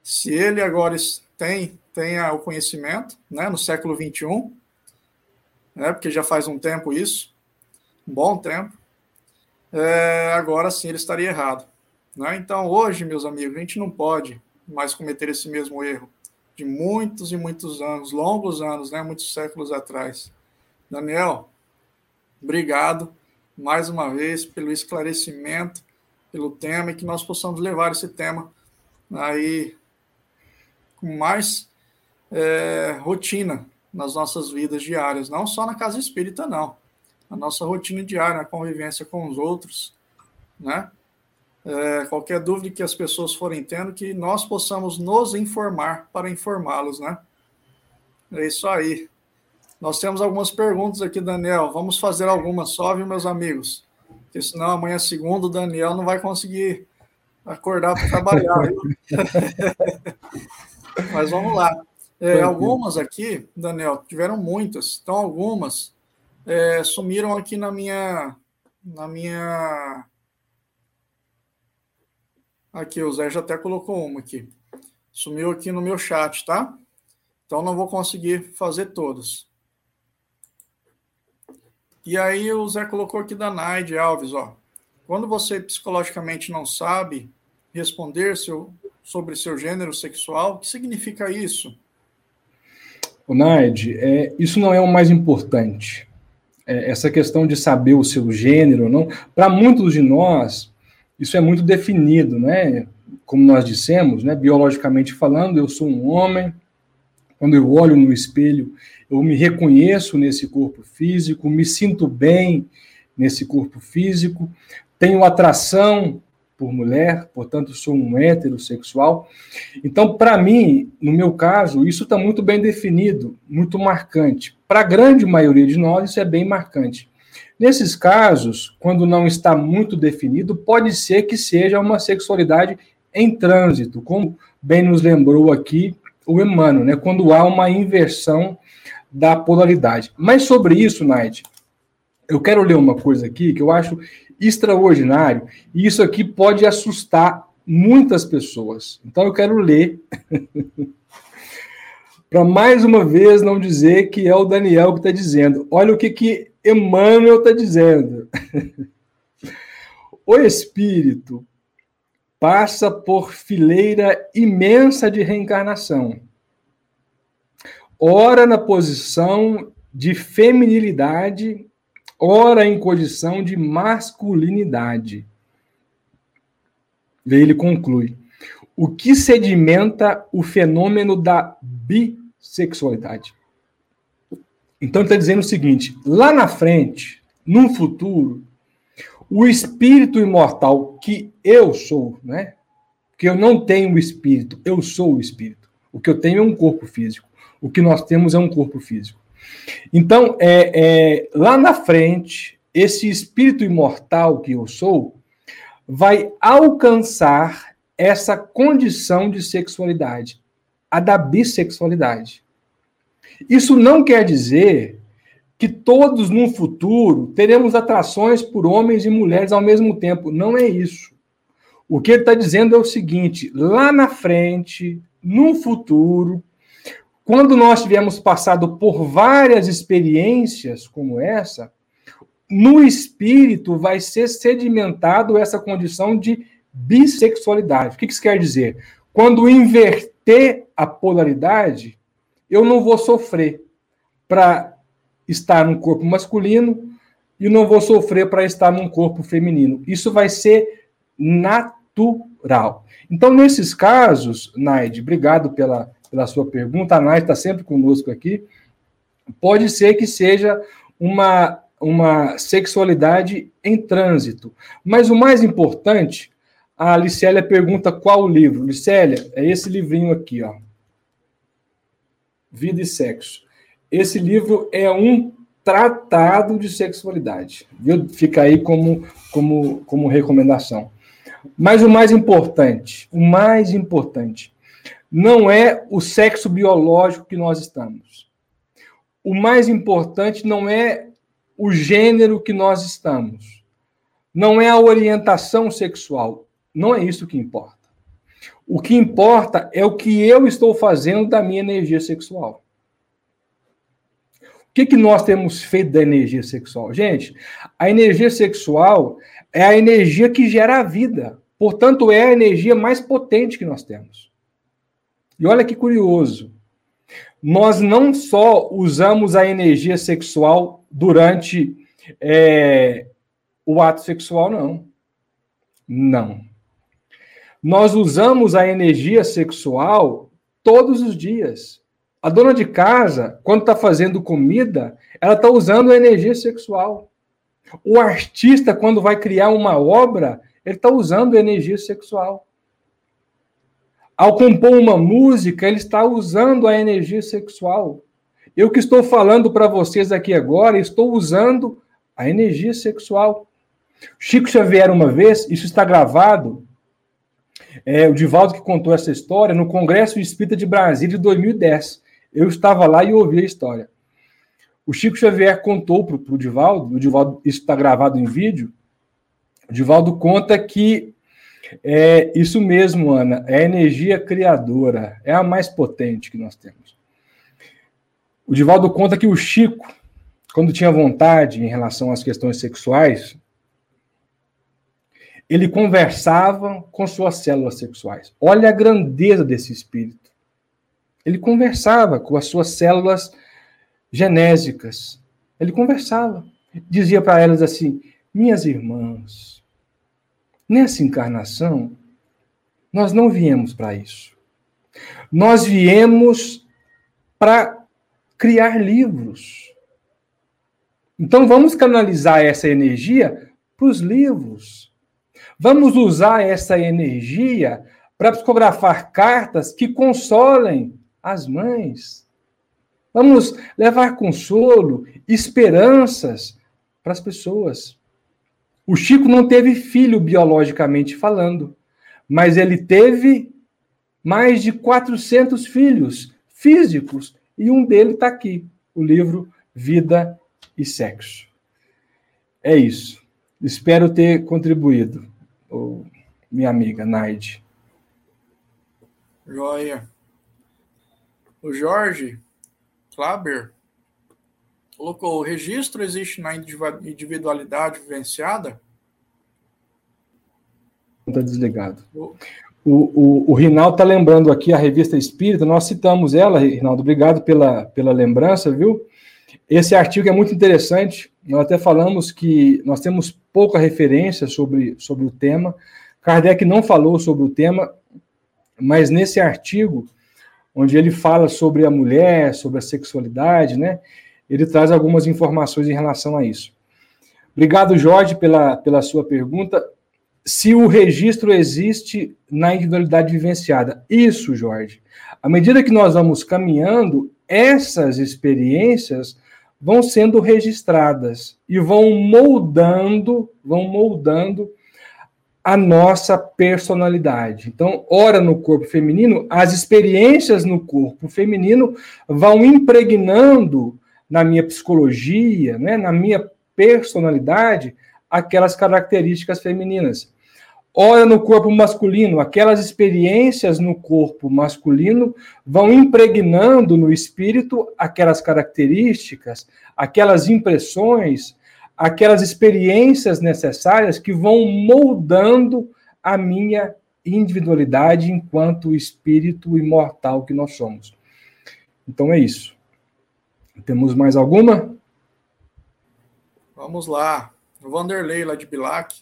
Speaker 2: Se ele agora tem tenha o conhecimento, né, no século 21, né, porque já faz um tempo isso, um bom tempo, é, agora sim ele estaria errado. Né? Então, hoje, meus amigos, a gente não pode mais cometer esse mesmo erro de muitos e muitos anos, longos anos, né, muitos séculos atrás. Daniel, obrigado mais uma vez pelo esclarecimento, pelo tema e que nós possamos levar esse tema aí com mais é, rotina nas nossas vidas diárias, não só na casa espírita, não. A nossa rotina diária, a convivência com os outros, né? É, qualquer dúvida que as pessoas forem tendo, que nós possamos nos informar para informá-los, né? É isso aí. Nós temos algumas perguntas aqui, Daniel. Vamos fazer algumas só, viu, meus amigos? Porque senão amanhã, segundo, o Daniel não vai conseguir acordar para trabalhar. [LAUGHS] Mas vamos lá. É, algumas aqui, Daniel, tiveram muitas, então algumas é, sumiram aqui na minha. Na minha. Aqui, o Zé já até colocou uma aqui. Sumiu aqui no meu chat, tá? Então não vou conseguir fazer todas. E aí o Zé colocou aqui da Naide Alves, ó. Quando você psicologicamente não sabe responder seu, sobre seu gênero sexual, o que significa isso?
Speaker 1: O Naide, é, isso não é o mais importante. É, essa questão de saber o seu gênero, não. Para muitos de nós, isso é muito definido, né? Como nós dissemos, né? Biologicamente falando, eu sou um homem. Quando eu olho no espelho, eu me reconheço nesse corpo físico, me sinto bem nesse corpo físico, tenho atração por mulher, portanto, sou um heterossexual. Então, para mim, no meu caso, isso está muito bem definido, muito marcante. Para a grande maioria de nós, isso é bem marcante. Nesses casos, quando não está muito definido, pode ser que seja uma sexualidade em trânsito, como bem nos lembrou aqui o Emmanuel, né? quando há uma inversão da polaridade. Mas sobre isso, Naide, eu quero ler uma coisa aqui que eu acho extraordinário, e isso aqui pode assustar muitas pessoas. Então eu quero ler [LAUGHS] para mais uma vez não dizer que é o Daniel que está dizendo. Olha o que que Emmanuel está dizendo. [LAUGHS] o espírito passa por fileira imensa de reencarnação. Ora na posição de feminilidade ora em condição de masculinidade. Ele conclui: o que sedimenta o fenômeno da bissexualidade. Então ele está dizendo o seguinte: lá na frente, num futuro, o espírito imortal que eu sou, né? Que eu não tenho o espírito, eu sou o espírito. O que eu tenho é um corpo físico. O que nós temos é um corpo físico. Então, é, é, lá na frente, esse espírito imortal que eu sou vai alcançar essa condição de sexualidade, a da bissexualidade. Isso não quer dizer que todos no futuro teremos atrações por homens e mulheres ao mesmo tempo. Não é isso. O que ele está dizendo é o seguinte: lá na frente, no futuro, quando nós tivermos passado por várias experiências como essa, no espírito vai ser sedimentado essa condição de bissexualidade. O que isso quer dizer? Quando inverter a polaridade, eu não vou sofrer para estar num corpo masculino e não vou sofrer para estar num corpo feminino. Isso vai ser natural. Então, nesses casos, Naide, obrigado pela, pela sua pergunta. A Naide está sempre conosco aqui. Pode ser que seja uma, uma sexualidade em trânsito. Mas o mais importante a Licélia pergunta qual o livro. Licélia, é esse livrinho aqui, ó. Vida e Sexo. Esse livro é um tratado de sexualidade. Viu? Fica aí como, como, como recomendação. Mas o mais importante, o mais importante, não é o sexo biológico que nós estamos. O mais importante não é o gênero que nós estamos. Não é a orientação sexual. Não é isso que importa. O que importa é o que eu estou fazendo da minha energia sexual. O que, que nós temos feito da energia sexual? Gente, a energia sexual é a energia que gera a vida. Portanto, é a energia mais potente que nós temos. E olha que curioso. Nós não só usamos a energia sexual durante é, o ato sexual, não. Não. Nós usamos a energia sexual todos os dias. A dona de casa, quando está fazendo comida, ela está usando a energia sexual. O artista, quando vai criar uma obra, ele está usando a energia sexual. Ao compor uma música, ele está usando a energia sexual. Eu que estou falando para vocês aqui agora, estou usando a energia sexual. Chico Xavier, uma vez, isso está gravado, é, o Divaldo que contou essa história no Congresso Espírita de Brasília de 2010. Eu estava lá e ouvi a história. O Chico Xavier contou para o Divaldo, o Divaldo, isso está gravado em vídeo, o Divaldo conta que é isso mesmo, Ana, é a energia criadora, é a mais potente que nós temos. O Divaldo conta que o Chico, quando tinha vontade em relação às questões sexuais, ele conversava com suas células sexuais. Olha a grandeza desse espírito. Ele conversava com as suas células genésicas. Ele conversava. Dizia para elas assim: Minhas irmãs, nessa encarnação, nós não viemos para isso. Nós viemos para criar livros. Então vamos canalizar essa energia para os livros Vamos usar essa energia para psicografar cartas que consolem as mães. Vamos levar consolo, esperanças para as pessoas. O Chico não teve filho biologicamente falando, mas ele teve mais de 400 filhos físicos e um deles está aqui, o livro Vida e Sexo. É isso. Espero ter contribuído ou minha amiga Naide.
Speaker 2: Joia. O Jorge Klaber colocou: o registro existe na individualidade vivenciada?
Speaker 1: Está desligado. O, o, o Rinaldo está lembrando aqui a revista Espírita, nós citamos ela, Rinaldo, obrigado pela, pela lembrança, viu? Esse artigo é muito interessante. Nós até falamos que nós temos pouca referência sobre, sobre o tema. Kardec não falou sobre o tema. mas nesse artigo, onde ele fala sobre a mulher, sobre a sexualidade, né, ele traz algumas informações em relação a isso. Obrigado, Jorge, pela, pela sua pergunta. Se o registro existe na individualidade vivenciada. Isso, Jorge. À medida que nós vamos caminhando, essas experiências vão sendo registradas e vão moldando, vão moldando a nossa personalidade. Então, ora no corpo feminino, as experiências no corpo feminino vão impregnando na minha psicologia, né, na minha personalidade, aquelas características femininas. Ora no corpo masculino, aquelas experiências no corpo masculino vão impregnando no espírito aquelas características, aquelas impressões, aquelas experiências necessárias que vão moldando a minha individualidade enquanto espírito imortal que nós somos. Então é isso. Temos mais alguma?
Speaker 2: Vamos lá. Vanderlei, lá de Bilac,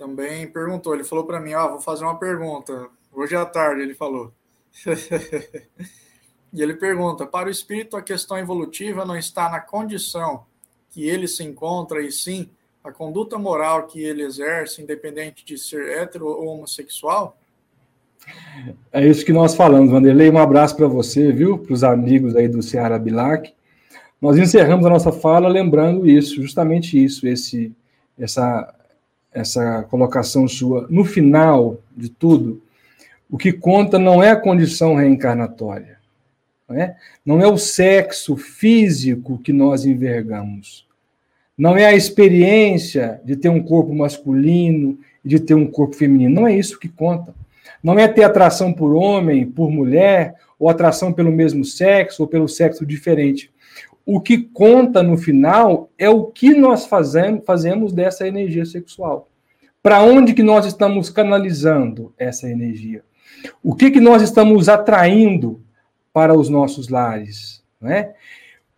Speaker 2: também perguntou. Ele falou para mim: Ó, oh, vou fazer uma pergunta. Hoje à tarde, ele falou. [LAUGHS] e ele pergunta: Para o espírito, a questão evolutiva não está na condição que ele se encontra, e sim a conduta moral que ele exerce, independente de ser hétero ou homossexual?
Speaker 1: É isso que nós falamos, Vanderlei. Um abraço para você, viu? Para os amigos aí do Ceará Bilac. Nós encerramos a nossa fala lembrando isso, justamente isso, esse, essa, essa colocação sua. No final de tudo, o que conta não é a condição reencarnatória, não é, não é o sexo físico que nós envergamos, não é a experiência de ter um corpo masculino e de ter um corpo feminino, não é isso que conta. Não é ter atração por homem, por mulher, ou atração pelo mesmo sexo ou pelo sexo diferente. O que conta no final é o que nós fazemos, fazemos dessa energia sexual. Para onde que nós estamos canalizando essa energia? O que que nós estamos atraindo para os nossos lares, né?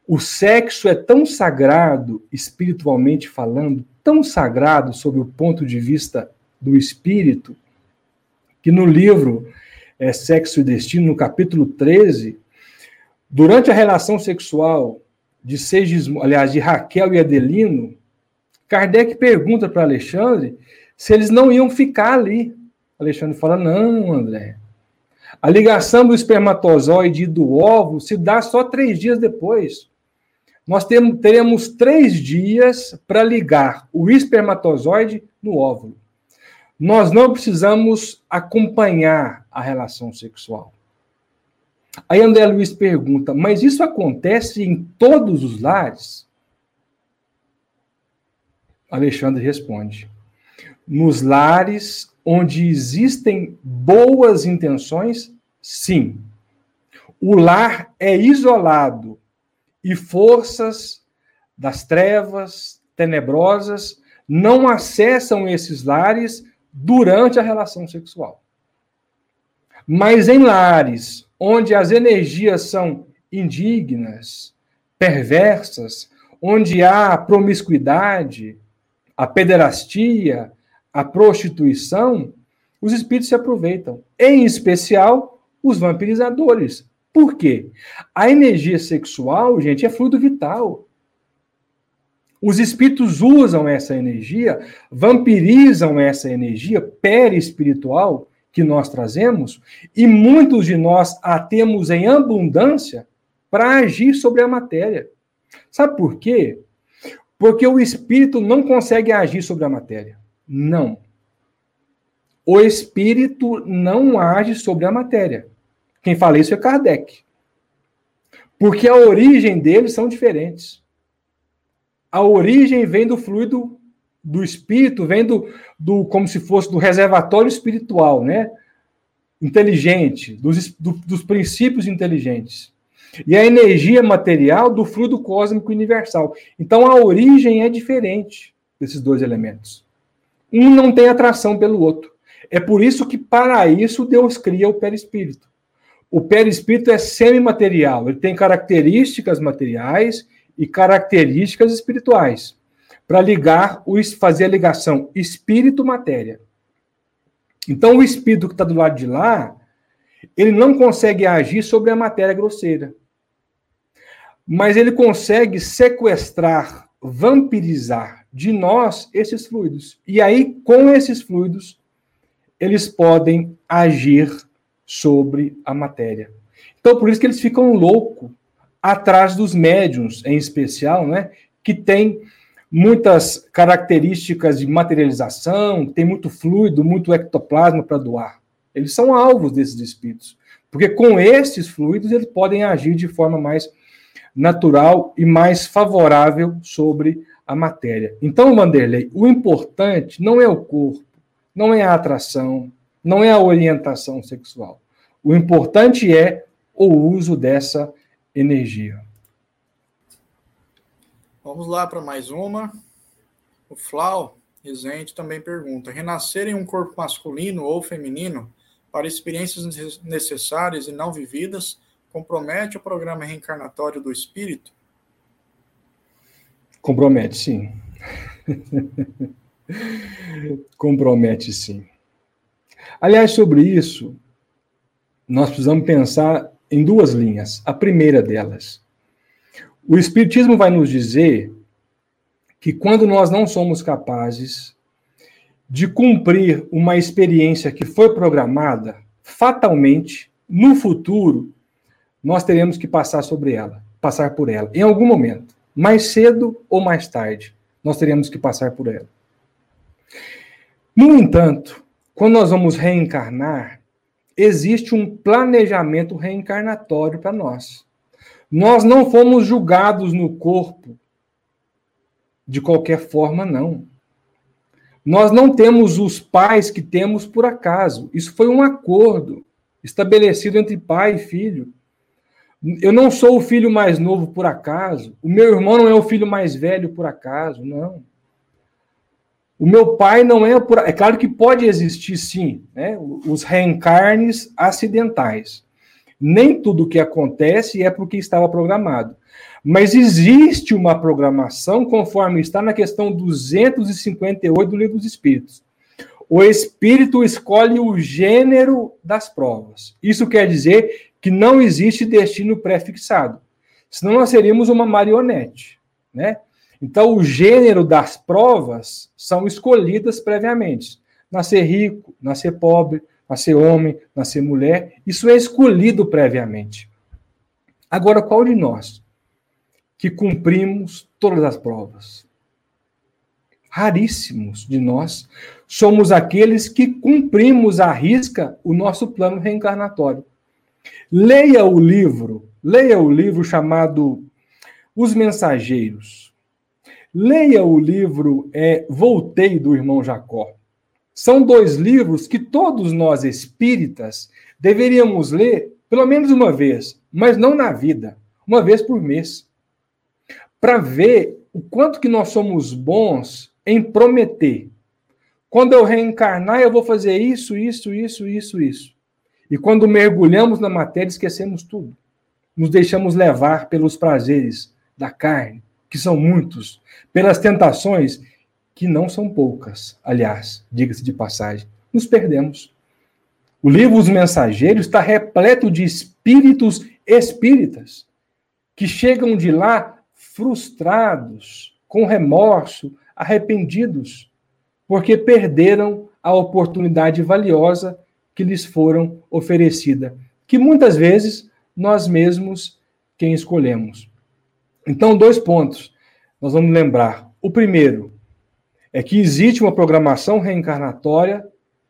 Speaker 1: O sexo é tão sagrado, espiritualmente falando, tão sagrado sob o ponto de vista do espírito, que no livro é, Sexo e Destino, no capítulo 13, durante a relação sexual de Segismundo, aliás, de Raquel e Adelino, Kardec pergunta para Alexandre se eles não iam ficar ali. Alexandre fala: não, André. A ligação do espermatozoide e do óvulo se dá só três dias depois. Nós temos, teremos três dias para ligar o espermatozoide no óvulo. Nós não precisamos acompanhar a relação sexual. Aí André Luiz pergunta: mas isso acontece em todos os lares? Alexandre responde: nos lares onde existem boas intenções, sim. O lar é isolado e forças das trevas tenebrosas não acessam esses lares durante a relação sexual. Mas em lares onde as energias são indignas, perversas, onde há promiscuidade, a pederastia, a prostituição, os espíritos se aproveitam, em especial os vampirizadores. Por quê? A energia sexual, gente, é fluido vital. Os espíritos usam essa energia, vampirizam essa energia perispiritual que nós trazemos, e muitos de nós a temos em abundância para agir sobre a matéria. Sabe por quê? Porque o espírito não consegue agir sobre a matéria. Não. O espírito não age sobre a matéria. Quem fala isso é Kardec. Porque a origem deles são diferentes. A origem vem do fluido do espírito vem do, do como se fosse do reservatório espiritual, né? Inteligente, dos, do, dos princípios inteligentes. E a energia material do fluido cósmico universal. Então a origem é diferente desses dois elementos. Um não tem atração pelo outro. É por isso que, para isso, Deus cria o perispírito. O perispírito é semimaterial, ele tem características materiais e características espirituais para ligar, fazer a ligação espírito-matéria. Então, o espírito que está do lado de lá ele não consegue agir sobre a matéria grosseira. Mas ele consegue sequestrar, vampirizar de nós esses fluidos. E aí, com esses fluidos, eles podem agir sobre a matéria. Então, por isso que eles ficam loucos atrás dos médiums, em especial, né, que tem muitas características de materialização, tem muito fluido, muito ectoplasma para doar. Eles são alvos desses espíritos, porque com esses fluidos eles podem agir de forma mais natural e mais favorável sobre a matéria. Então, Vanderlei, o importante não é o corpo, não é a atração, não é a orientação sexual. O importante é o uso dessa energia.
Speaker 2: Vamos lá para mais uma. O Flau Rezende também pergunta: renascer em um corpo masculino ou feminino para experiências necessárias e não vividas compromete o programa reencarnatório do espírito?
Speaker 1: Compromete, sim. [LAUGHS] compromete, sim. Aliás, sobre isso, nós precisamos pensar em duas linhas. A primeira delas, o Espiritismo vai nos dizer que quando nós não somos capazes de cumprir uma experiência que foi programada, fatalmente, no futuro, nós teremos que passar sobre ela, passar por ela, em algum momento, mais cedo ou mais tarde, nós teremos que passar por ela. No entanto, quando nós vamos reencarnar, existe um planejamento reencarnatório para nós. Nós não fomos julgados no corpo de qualquer forma, não. Nós não temos os pais que temos por acaso. Isso foi um acordo estabelecido entre pai e filho. Eu não sou o filho mais novo por acaso. O meu irmão não é o filho mais velho por acaso, não. O meu pai não é por. É claro que pode existir, sim, né, os reencarnes acidentais. Nem tudo que acontece é porque estava programado. Mas existe uma programação, conforme está na questão 258 do Livro dos Espíritos. O espírito escolhe o gênero das provas. Isso quer dizer que não existe destino pré-fixado. Senão nós seríamos uma marionete, né? Então, o gênero das provas são escolhidas previamente. Nascer rico, nascer pobre, nascer homem, nascer mulher, isso é escolhido previamente. Agora, qual de nós que cumprimos todas as provas? Raríssimos de nós somos aqueles que cumprimos à risca o nosso plano reencarnatório. Leia o livro, leia o livro chamado Os Mensageiros. Leia o livro é, Voltei do irmão Jacó. São dois livros que todos nós espíritas deveríamos ler pelo menos uma vez, mas não na vida, uma vez por mês, para ver o quanto que nós somos bons em prometer. Quando eu reencarnar, eu vou fazer isso, isso, isso, isso, isso. E quando mergulhamos na matéria, esquecemos tudo. Nos deixamos levar pelos prazeres da carne, que são muitos, pelas tentações que não são poucas, aliás, diga-se de passagem, nos perdemos. O livro Os Mensageiros está repleto de espíritos espíritas que chegam de lá frustrados, com remorso, arrependidos, porque perderam a oportunidade valiosa que lhes foram oferecida, que muitas vezes nós mesmos quem escolhemos. Então, dois pontos nós vamos lembrar. O primeiro, é que existe uma programação reencarnatória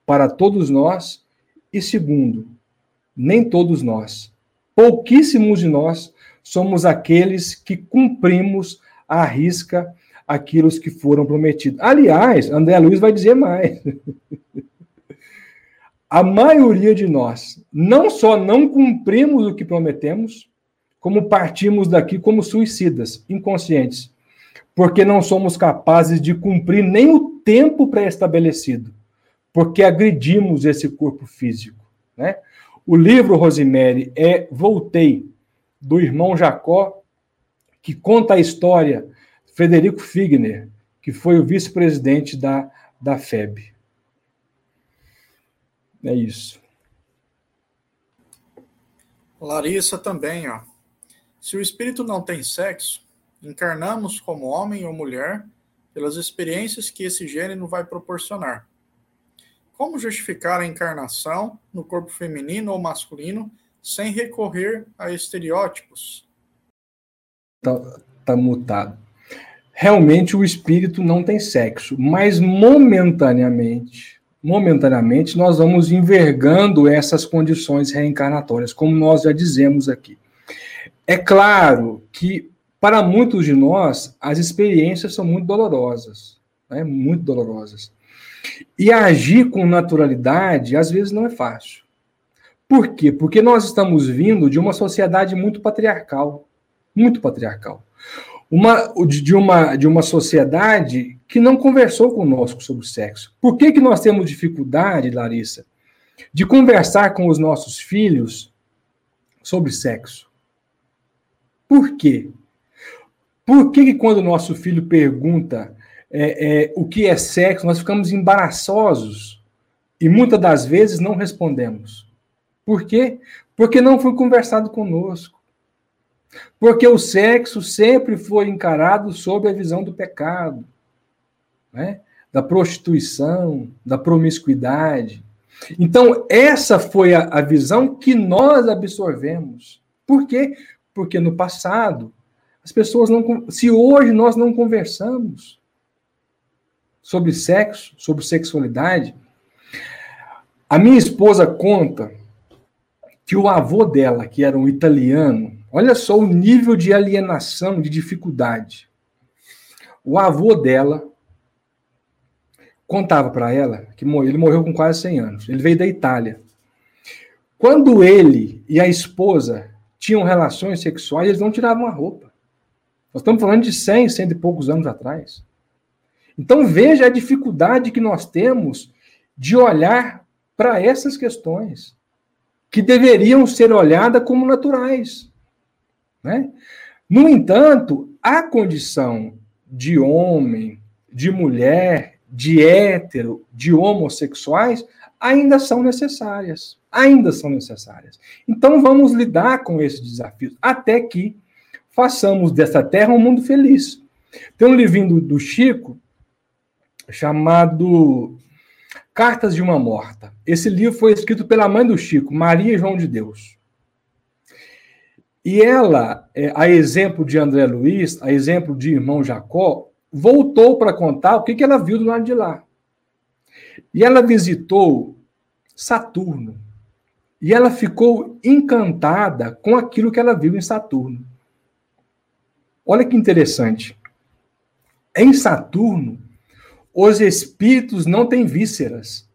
Speaker 1: para todos nós, e segundo, nem todos nós, pouquíssimos de nós, somos aqueles que cumprimos à risca aquilo que foram prometidos. Aliás, André Luiz vai dizer mais. [LAUGHS] A maioria de nós não só não cumprimos o que prometemos, como partimos daqui como suicidas, inconscientes porque não somos capazes de cumprir nem o tempo pré-estabelecido, porque agredimos esse corpo físico. Né? O livro, Rosemary, é Voltei, do irmão Jacó, que conta a história Frederico Figner, que foi o vice-presidente da, da FEB. É isso.
Speaker 2: Larissa também, ó. Se o espírito não tem sexo, encarnamos como homem ou mulher pelas experiências que esse gênero vai proporcionar. Como justificar a encarnação no corpo feminino ou masculino sem recorrer a estereótipos?
Speaker 1: Tá, tá mutado. Realmente o espírito não tem sexo, mas momentaneamente, momentaneamente nós vamos envergando essas condições reencarnatórias, como nós já dizemos aqui. É claro que para muitos de nós as experiências são muito dolorosas, né? muito dolorosas. E agir com naturalidade às vezes não é fácil. Por quê? Porque nós estamos vindo de uma sociedade muito patriarcal, muito patriarcal. Uma, de, uma, de uma sociedade que não conversou conosco sobre sexo. Por que, que nós temos dificuldade, Larissa, de conversar com os nossos filhos sobre sexo? Por quê? Por que, que quando o nosso filho pergunta é, é, o que é sexo, nós ficamos embaraçosos e muitas das vezes não respondemos? Por quê? Porque não foi conversado conosco. Porque o sexo sempre foi encarado sob a visão do pecado, né? da prostituição, da promiscuidade. Então, essa foi a, a visão que nós absorvemos. Por quê? Porque no passado, as pessoas não. Se hoje nós não conversamos sobre sexo, sobre sexualidade, a minha esposa conta que o avô dela, que era um italiano, olha só o nível de alienação, de dificuldade. O avô dela contava para ela que ele morreu com quase 100 anos. Ele veio da Itália. Quando ele e a esposa tinham relações sexuais, eles não tiravam a roupa. Nós estamos falando de 100, cento e poucos anos atrás. Então veja a dificuldade que nós temos de olhar para essas questões, que deveriam ser olhadas como naturais. Né? No entanto, a condição de homem, de mulher, de hétero, de homossexuais ainda são necessárias ainda são necessárias. Então vamos lidar com esses desafios até que façamos dessa terra um mundo feliz. Tem um livrinho do, Chico chamado Cartas de uma Morta. Esse livro foi escrito pela mãe do Chico, Maria João de Deus. E ela, é, a exemplo de André Luiz, a exemplo de irmão Jacó, voltou para contar o que ela viu do lado de lá. E ela visitou Saturno. E ela ficou encantada com aquilo que ela viu em Saturno. Olha que interessante. Em Saturno, os espíritos não têm vísceras.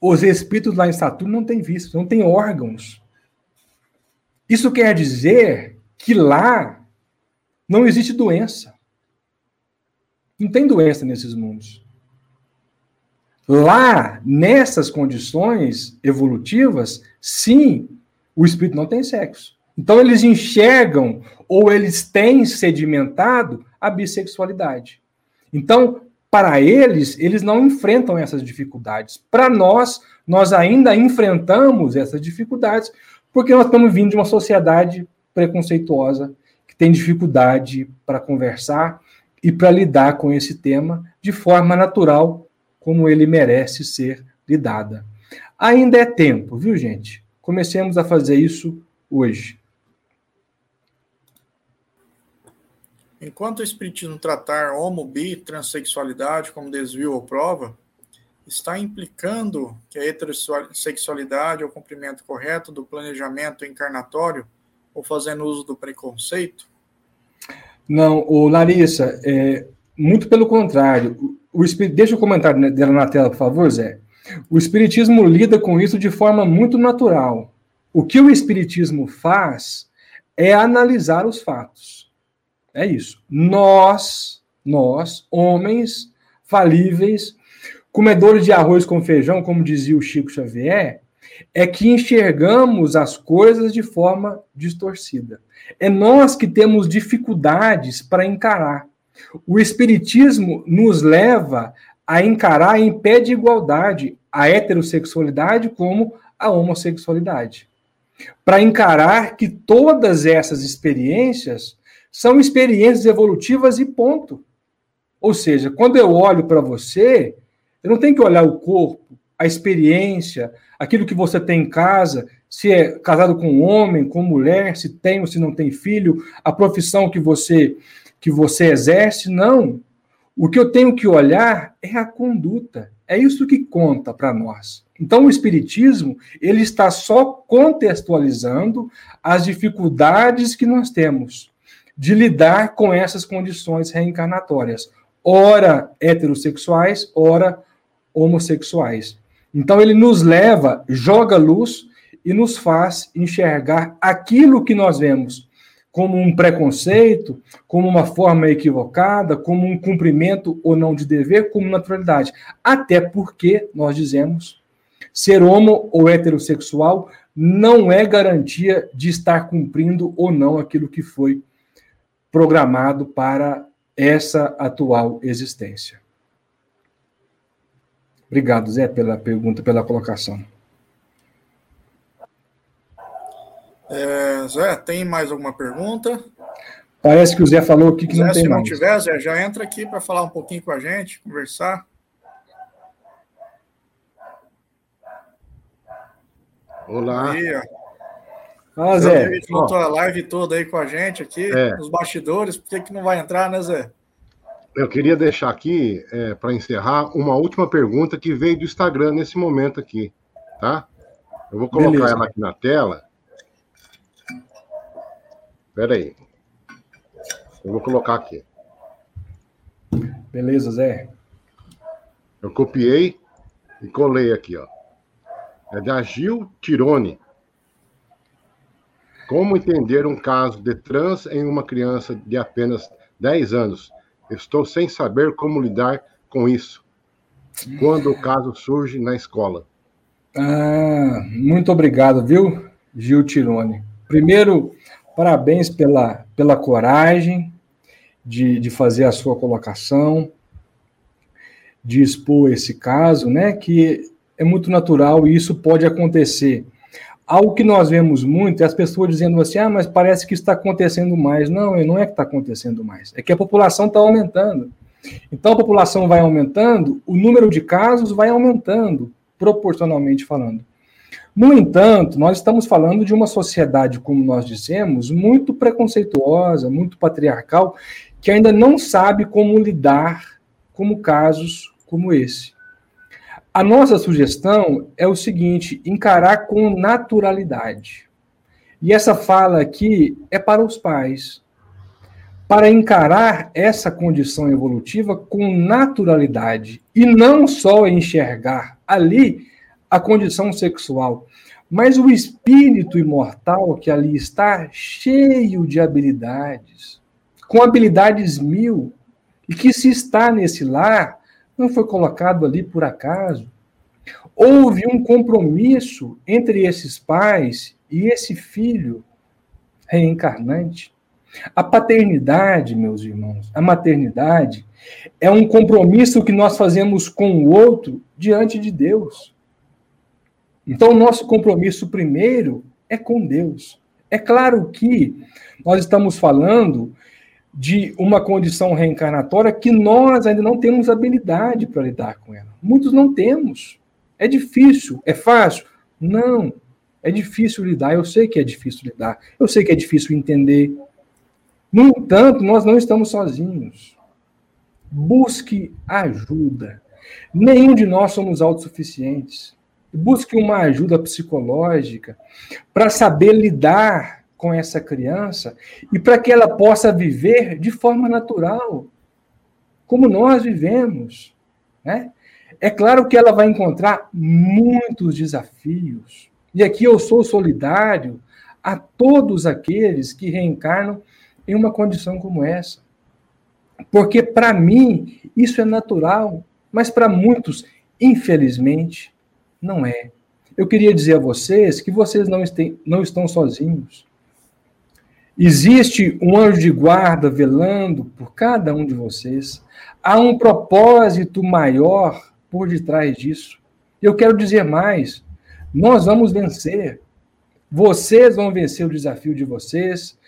Speaker 1: Os espíritos lá em Saturno não têm vísceras, não têm órgãos. Isso quer dizer que lá não existe doença. Não tem doença nesses mundos. Lá, nessas condições evolutivas, sim, o espírito não tem sexo. Então, eles enxergam ou eles têm sedimentado a bissexualidade. Então, para eles, eles não enfrentam essas dificuldades. Para nós, nós ainda enfrentamos essas dificuldades, porque nós estamos vindo de uma sociedade preconceituosa, que tem dificuldade para conversar e para lidar com esse tema de forma natural como ele merece ser lidada. Ainda é tempo, viu, gente? Comecemos a fazer isso hoje.
Speaker 2: Enquanto o Espiritismo tratar homo, bi, transexualidade como desvio ou prova, está implicando que a heterossexualidade é o cumprimento correto do planejamento encarnatório ou fazendo uso do preconceito?
Speaker 1: Não, o Larissa, é, muito pelo contrário o espir... Deixa o comentário dela na tela, por favor, Zé. O Espiritismo lida com isso de forma muito natural. O que o Espiritismo faz é analisar os fatos. É isso. Nós, nós, homens falíveis, comedores de arroz com feijão, como dizia o Chico Xavier, é que enxergamos as coisas de forma distorcida. É nós que temos dificuldades para encarar. O Espiritismo nos leva a encarar em pé de igualdade a heterossexualidade como a homossexualidade. para encarar que todas essas experiências são experiências evolutivas e ponto. Ou seja, quando eu olho para você, eu não tenho que olhar o corpo, a experiência, aquilo que você tem em casa, se é casado com homem, com mulher, se tem ou se não tem filho, a profissão que você que você exerce, não. O que eu tenho que olhar é a conduta. É isso que conta para nós. Então o espiritismo, ele está só contextualizando as dificuldades que nós temos de lidar com essas condições reencarnatórias, ora heterossexuais, ora homossexuais. Então ele nos leva, joga luz e nos faz enxergar aquilo que nós vemos como um preconceito, como uma forma equivocada, como um cumprimento ou não de dever, como naturalidade. Até porque nós dizemos ser homo ou heterossexual não é garantia de estar cumprindo ou não aquilo que foi programado para essa atual existência. Obrigado, Zé, pela pergunta, pela colocação.
Speaker 2: É, Zé, tem mais alguma pergunta?
Speaker 1: Parece que o Zé falou aqui que Zé, não tem
Speaker 2: se
Speaker 1: mais.
Speaker 2: Se não tiver, Zé, já entra aqui para falar um pouquinho com a gente, conversar.
Speaker 3: Olá. Aí,
Speaker 2: Fala, Zé. Ele montou a live toda aí com a gente aqui, é. nos bastidores. Por que, que não vai entrar, né, Zé?
Speaker 3: Eu queria deixar aqui, é, para encerrar, uma última pergunta que veio do Instagram nesse momento aqui, tá? Eu vou colocar Beleza. ela aqui na tela. Espera aí. Eu vou colocar aqui.
Speaker 1: Beleza, Zé.
Speaker 3: Eu copiei e colei aqui, ó. É da Gil Tirone. Como entender um caso de trans em uma criança de apenas 10 anos Estou sem saber como lidar com isso. Quando o caso surge na escola.
Speaker 1: Ah, muito obrigado, viu, Gil Tirone. Primeiro, parabéns pela, pela coragem de, de fazer a sua colocação, de expor esse caso, né? Que é muito natural e isso pode acontecer Algo que nós vemos muito é as pessoas dizendo assim: ah, mas parece que está acontecendo mais. Não, não é que está acontecendo mais, é que a população está aumentando. Então a população vai aumentando, o número de casos vai aumentando, proporcionalmente falando. No entanto, nós estamos falando de uma sociedade, como nós dissemos, muito preconceituosa, muito patriarcal, que ainda não sabe como lidar com casos como esse. A nossa sugestão é o seguinte: encarar com naturalidade. E essa fala aqui é para os pais. Para encarar essa condição evolutiva com naturalidade. E não só enxergar ali a condição sexual, mas o espírito imortal que ali está, cheio de habilidades, com habilidades mil, e que se está nesse lar, não foi colocado ali por acaso. Houve um compromisso entre esses pais e esse filho reencarnante. A paternidade, meus irmãos, a maternidade é um compromisso que nós fazemos com o outro diante de Deus. Então, nosso compromisso primeiro é com Deus. É claro que nós estamos falando de uma condição reencarnatória que nós ainda não temos habilidade para lidar com ela. Muitos não temos. É difícil, é fácil? Não. É difícil lidar, eu sei que é difícil lidar, eu sei que é difícil entender. No entanto, nós não estamos sozinhos. Busque ajuda. Nenhum de nós somos autossuficientes. Busque uma ajuda psicológica para saber lidar com essa criança e para que ela possa viver de forma natural, como nós vivemos. Né? É claro que ela vai encontrar muitos desafios. E aqui eu sou solidário a todos aqueles que reencarnam em uma condição como essa. Porque para mim isso é natural, mas para muitos, infelizmente, não é. Eu queria dizer a vocês que vocês não, não estão sozinhos. Existe um anjo de guarda velando por cada um de vocês. Há um propósito maior por detrás disso. Eu quero dizer mais: nós vamos vencer. Vocês vão vencer o desafio de vocês,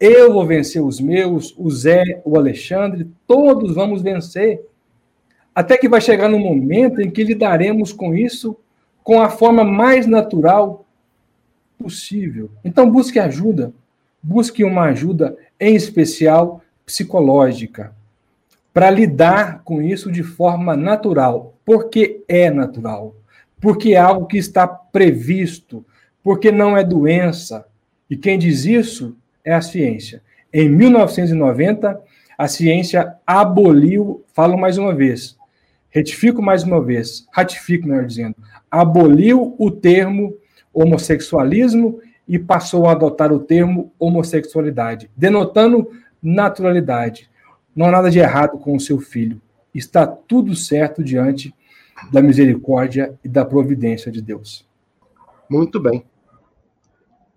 Speaker 1: eu vou vencer os meus, o Zé, o Alexandre, todos vamos vencer. Até que vai chegar no momento em que lidaremos com isso com a forma mais natural possível. Então, busque ajuda. Busque uma ajuda, em especial psicológica, para lidar com isso de forma natural. Porque é natural. Porque é algo que está previsto. Porque não é doença. E quem diz isso é a ciência. Em 1990, a ciência aboliu, falo mais uma vez, retifico mais uma vez, ratifico, melhor dizendo, aboliu o termo homossexualismo e passou a adotar o termo homossexualidade, denotando naturalidade. Não há nada de errado com o seu filho. Está tudo certo diante da misericórdia e da providência de Deus.
Speaker 3: Muito bem.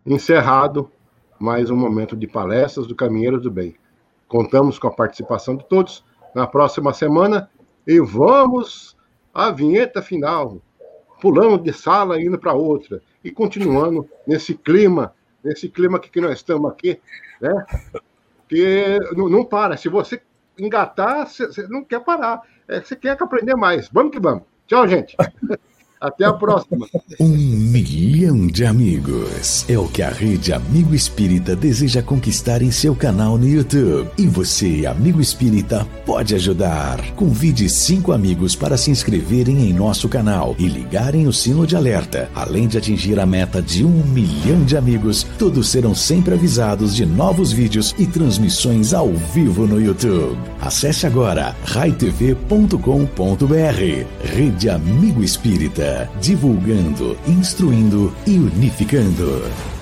Speaker 3: Encerrado mais um momento de palestras do Caminheiros do Bem. Contamos com a participação de todos na próxima semana e vamos à vinheta final. Pulando de sala indo para outra e continuando nesse clima, nesse clima que, que nós estamos aqui, né? Que não, não para. Se você engatar, você não quer parar. É, você quer aprender mais. Vamos que vamos. Tchau, gente. [LAUGHS] Até a próxima.
Speaker 4: Um milhão de amigos. É o que a rede Amigo Espírita deseja conquistar em seu canal no YouTube. E você, amigo espírita, pode ajudar. Convide cinco amigos para se inscreverem em nosso canal e ligarem o sino de alerta. Além de atingir a meta de um milhão de amigos, todos serão sempre avisados de novos vídeos e transmissões ao vivo no YouTube. Acesse agora raitv.com.br. Rede Amigo Espírita divulgando, instruindo e unificando.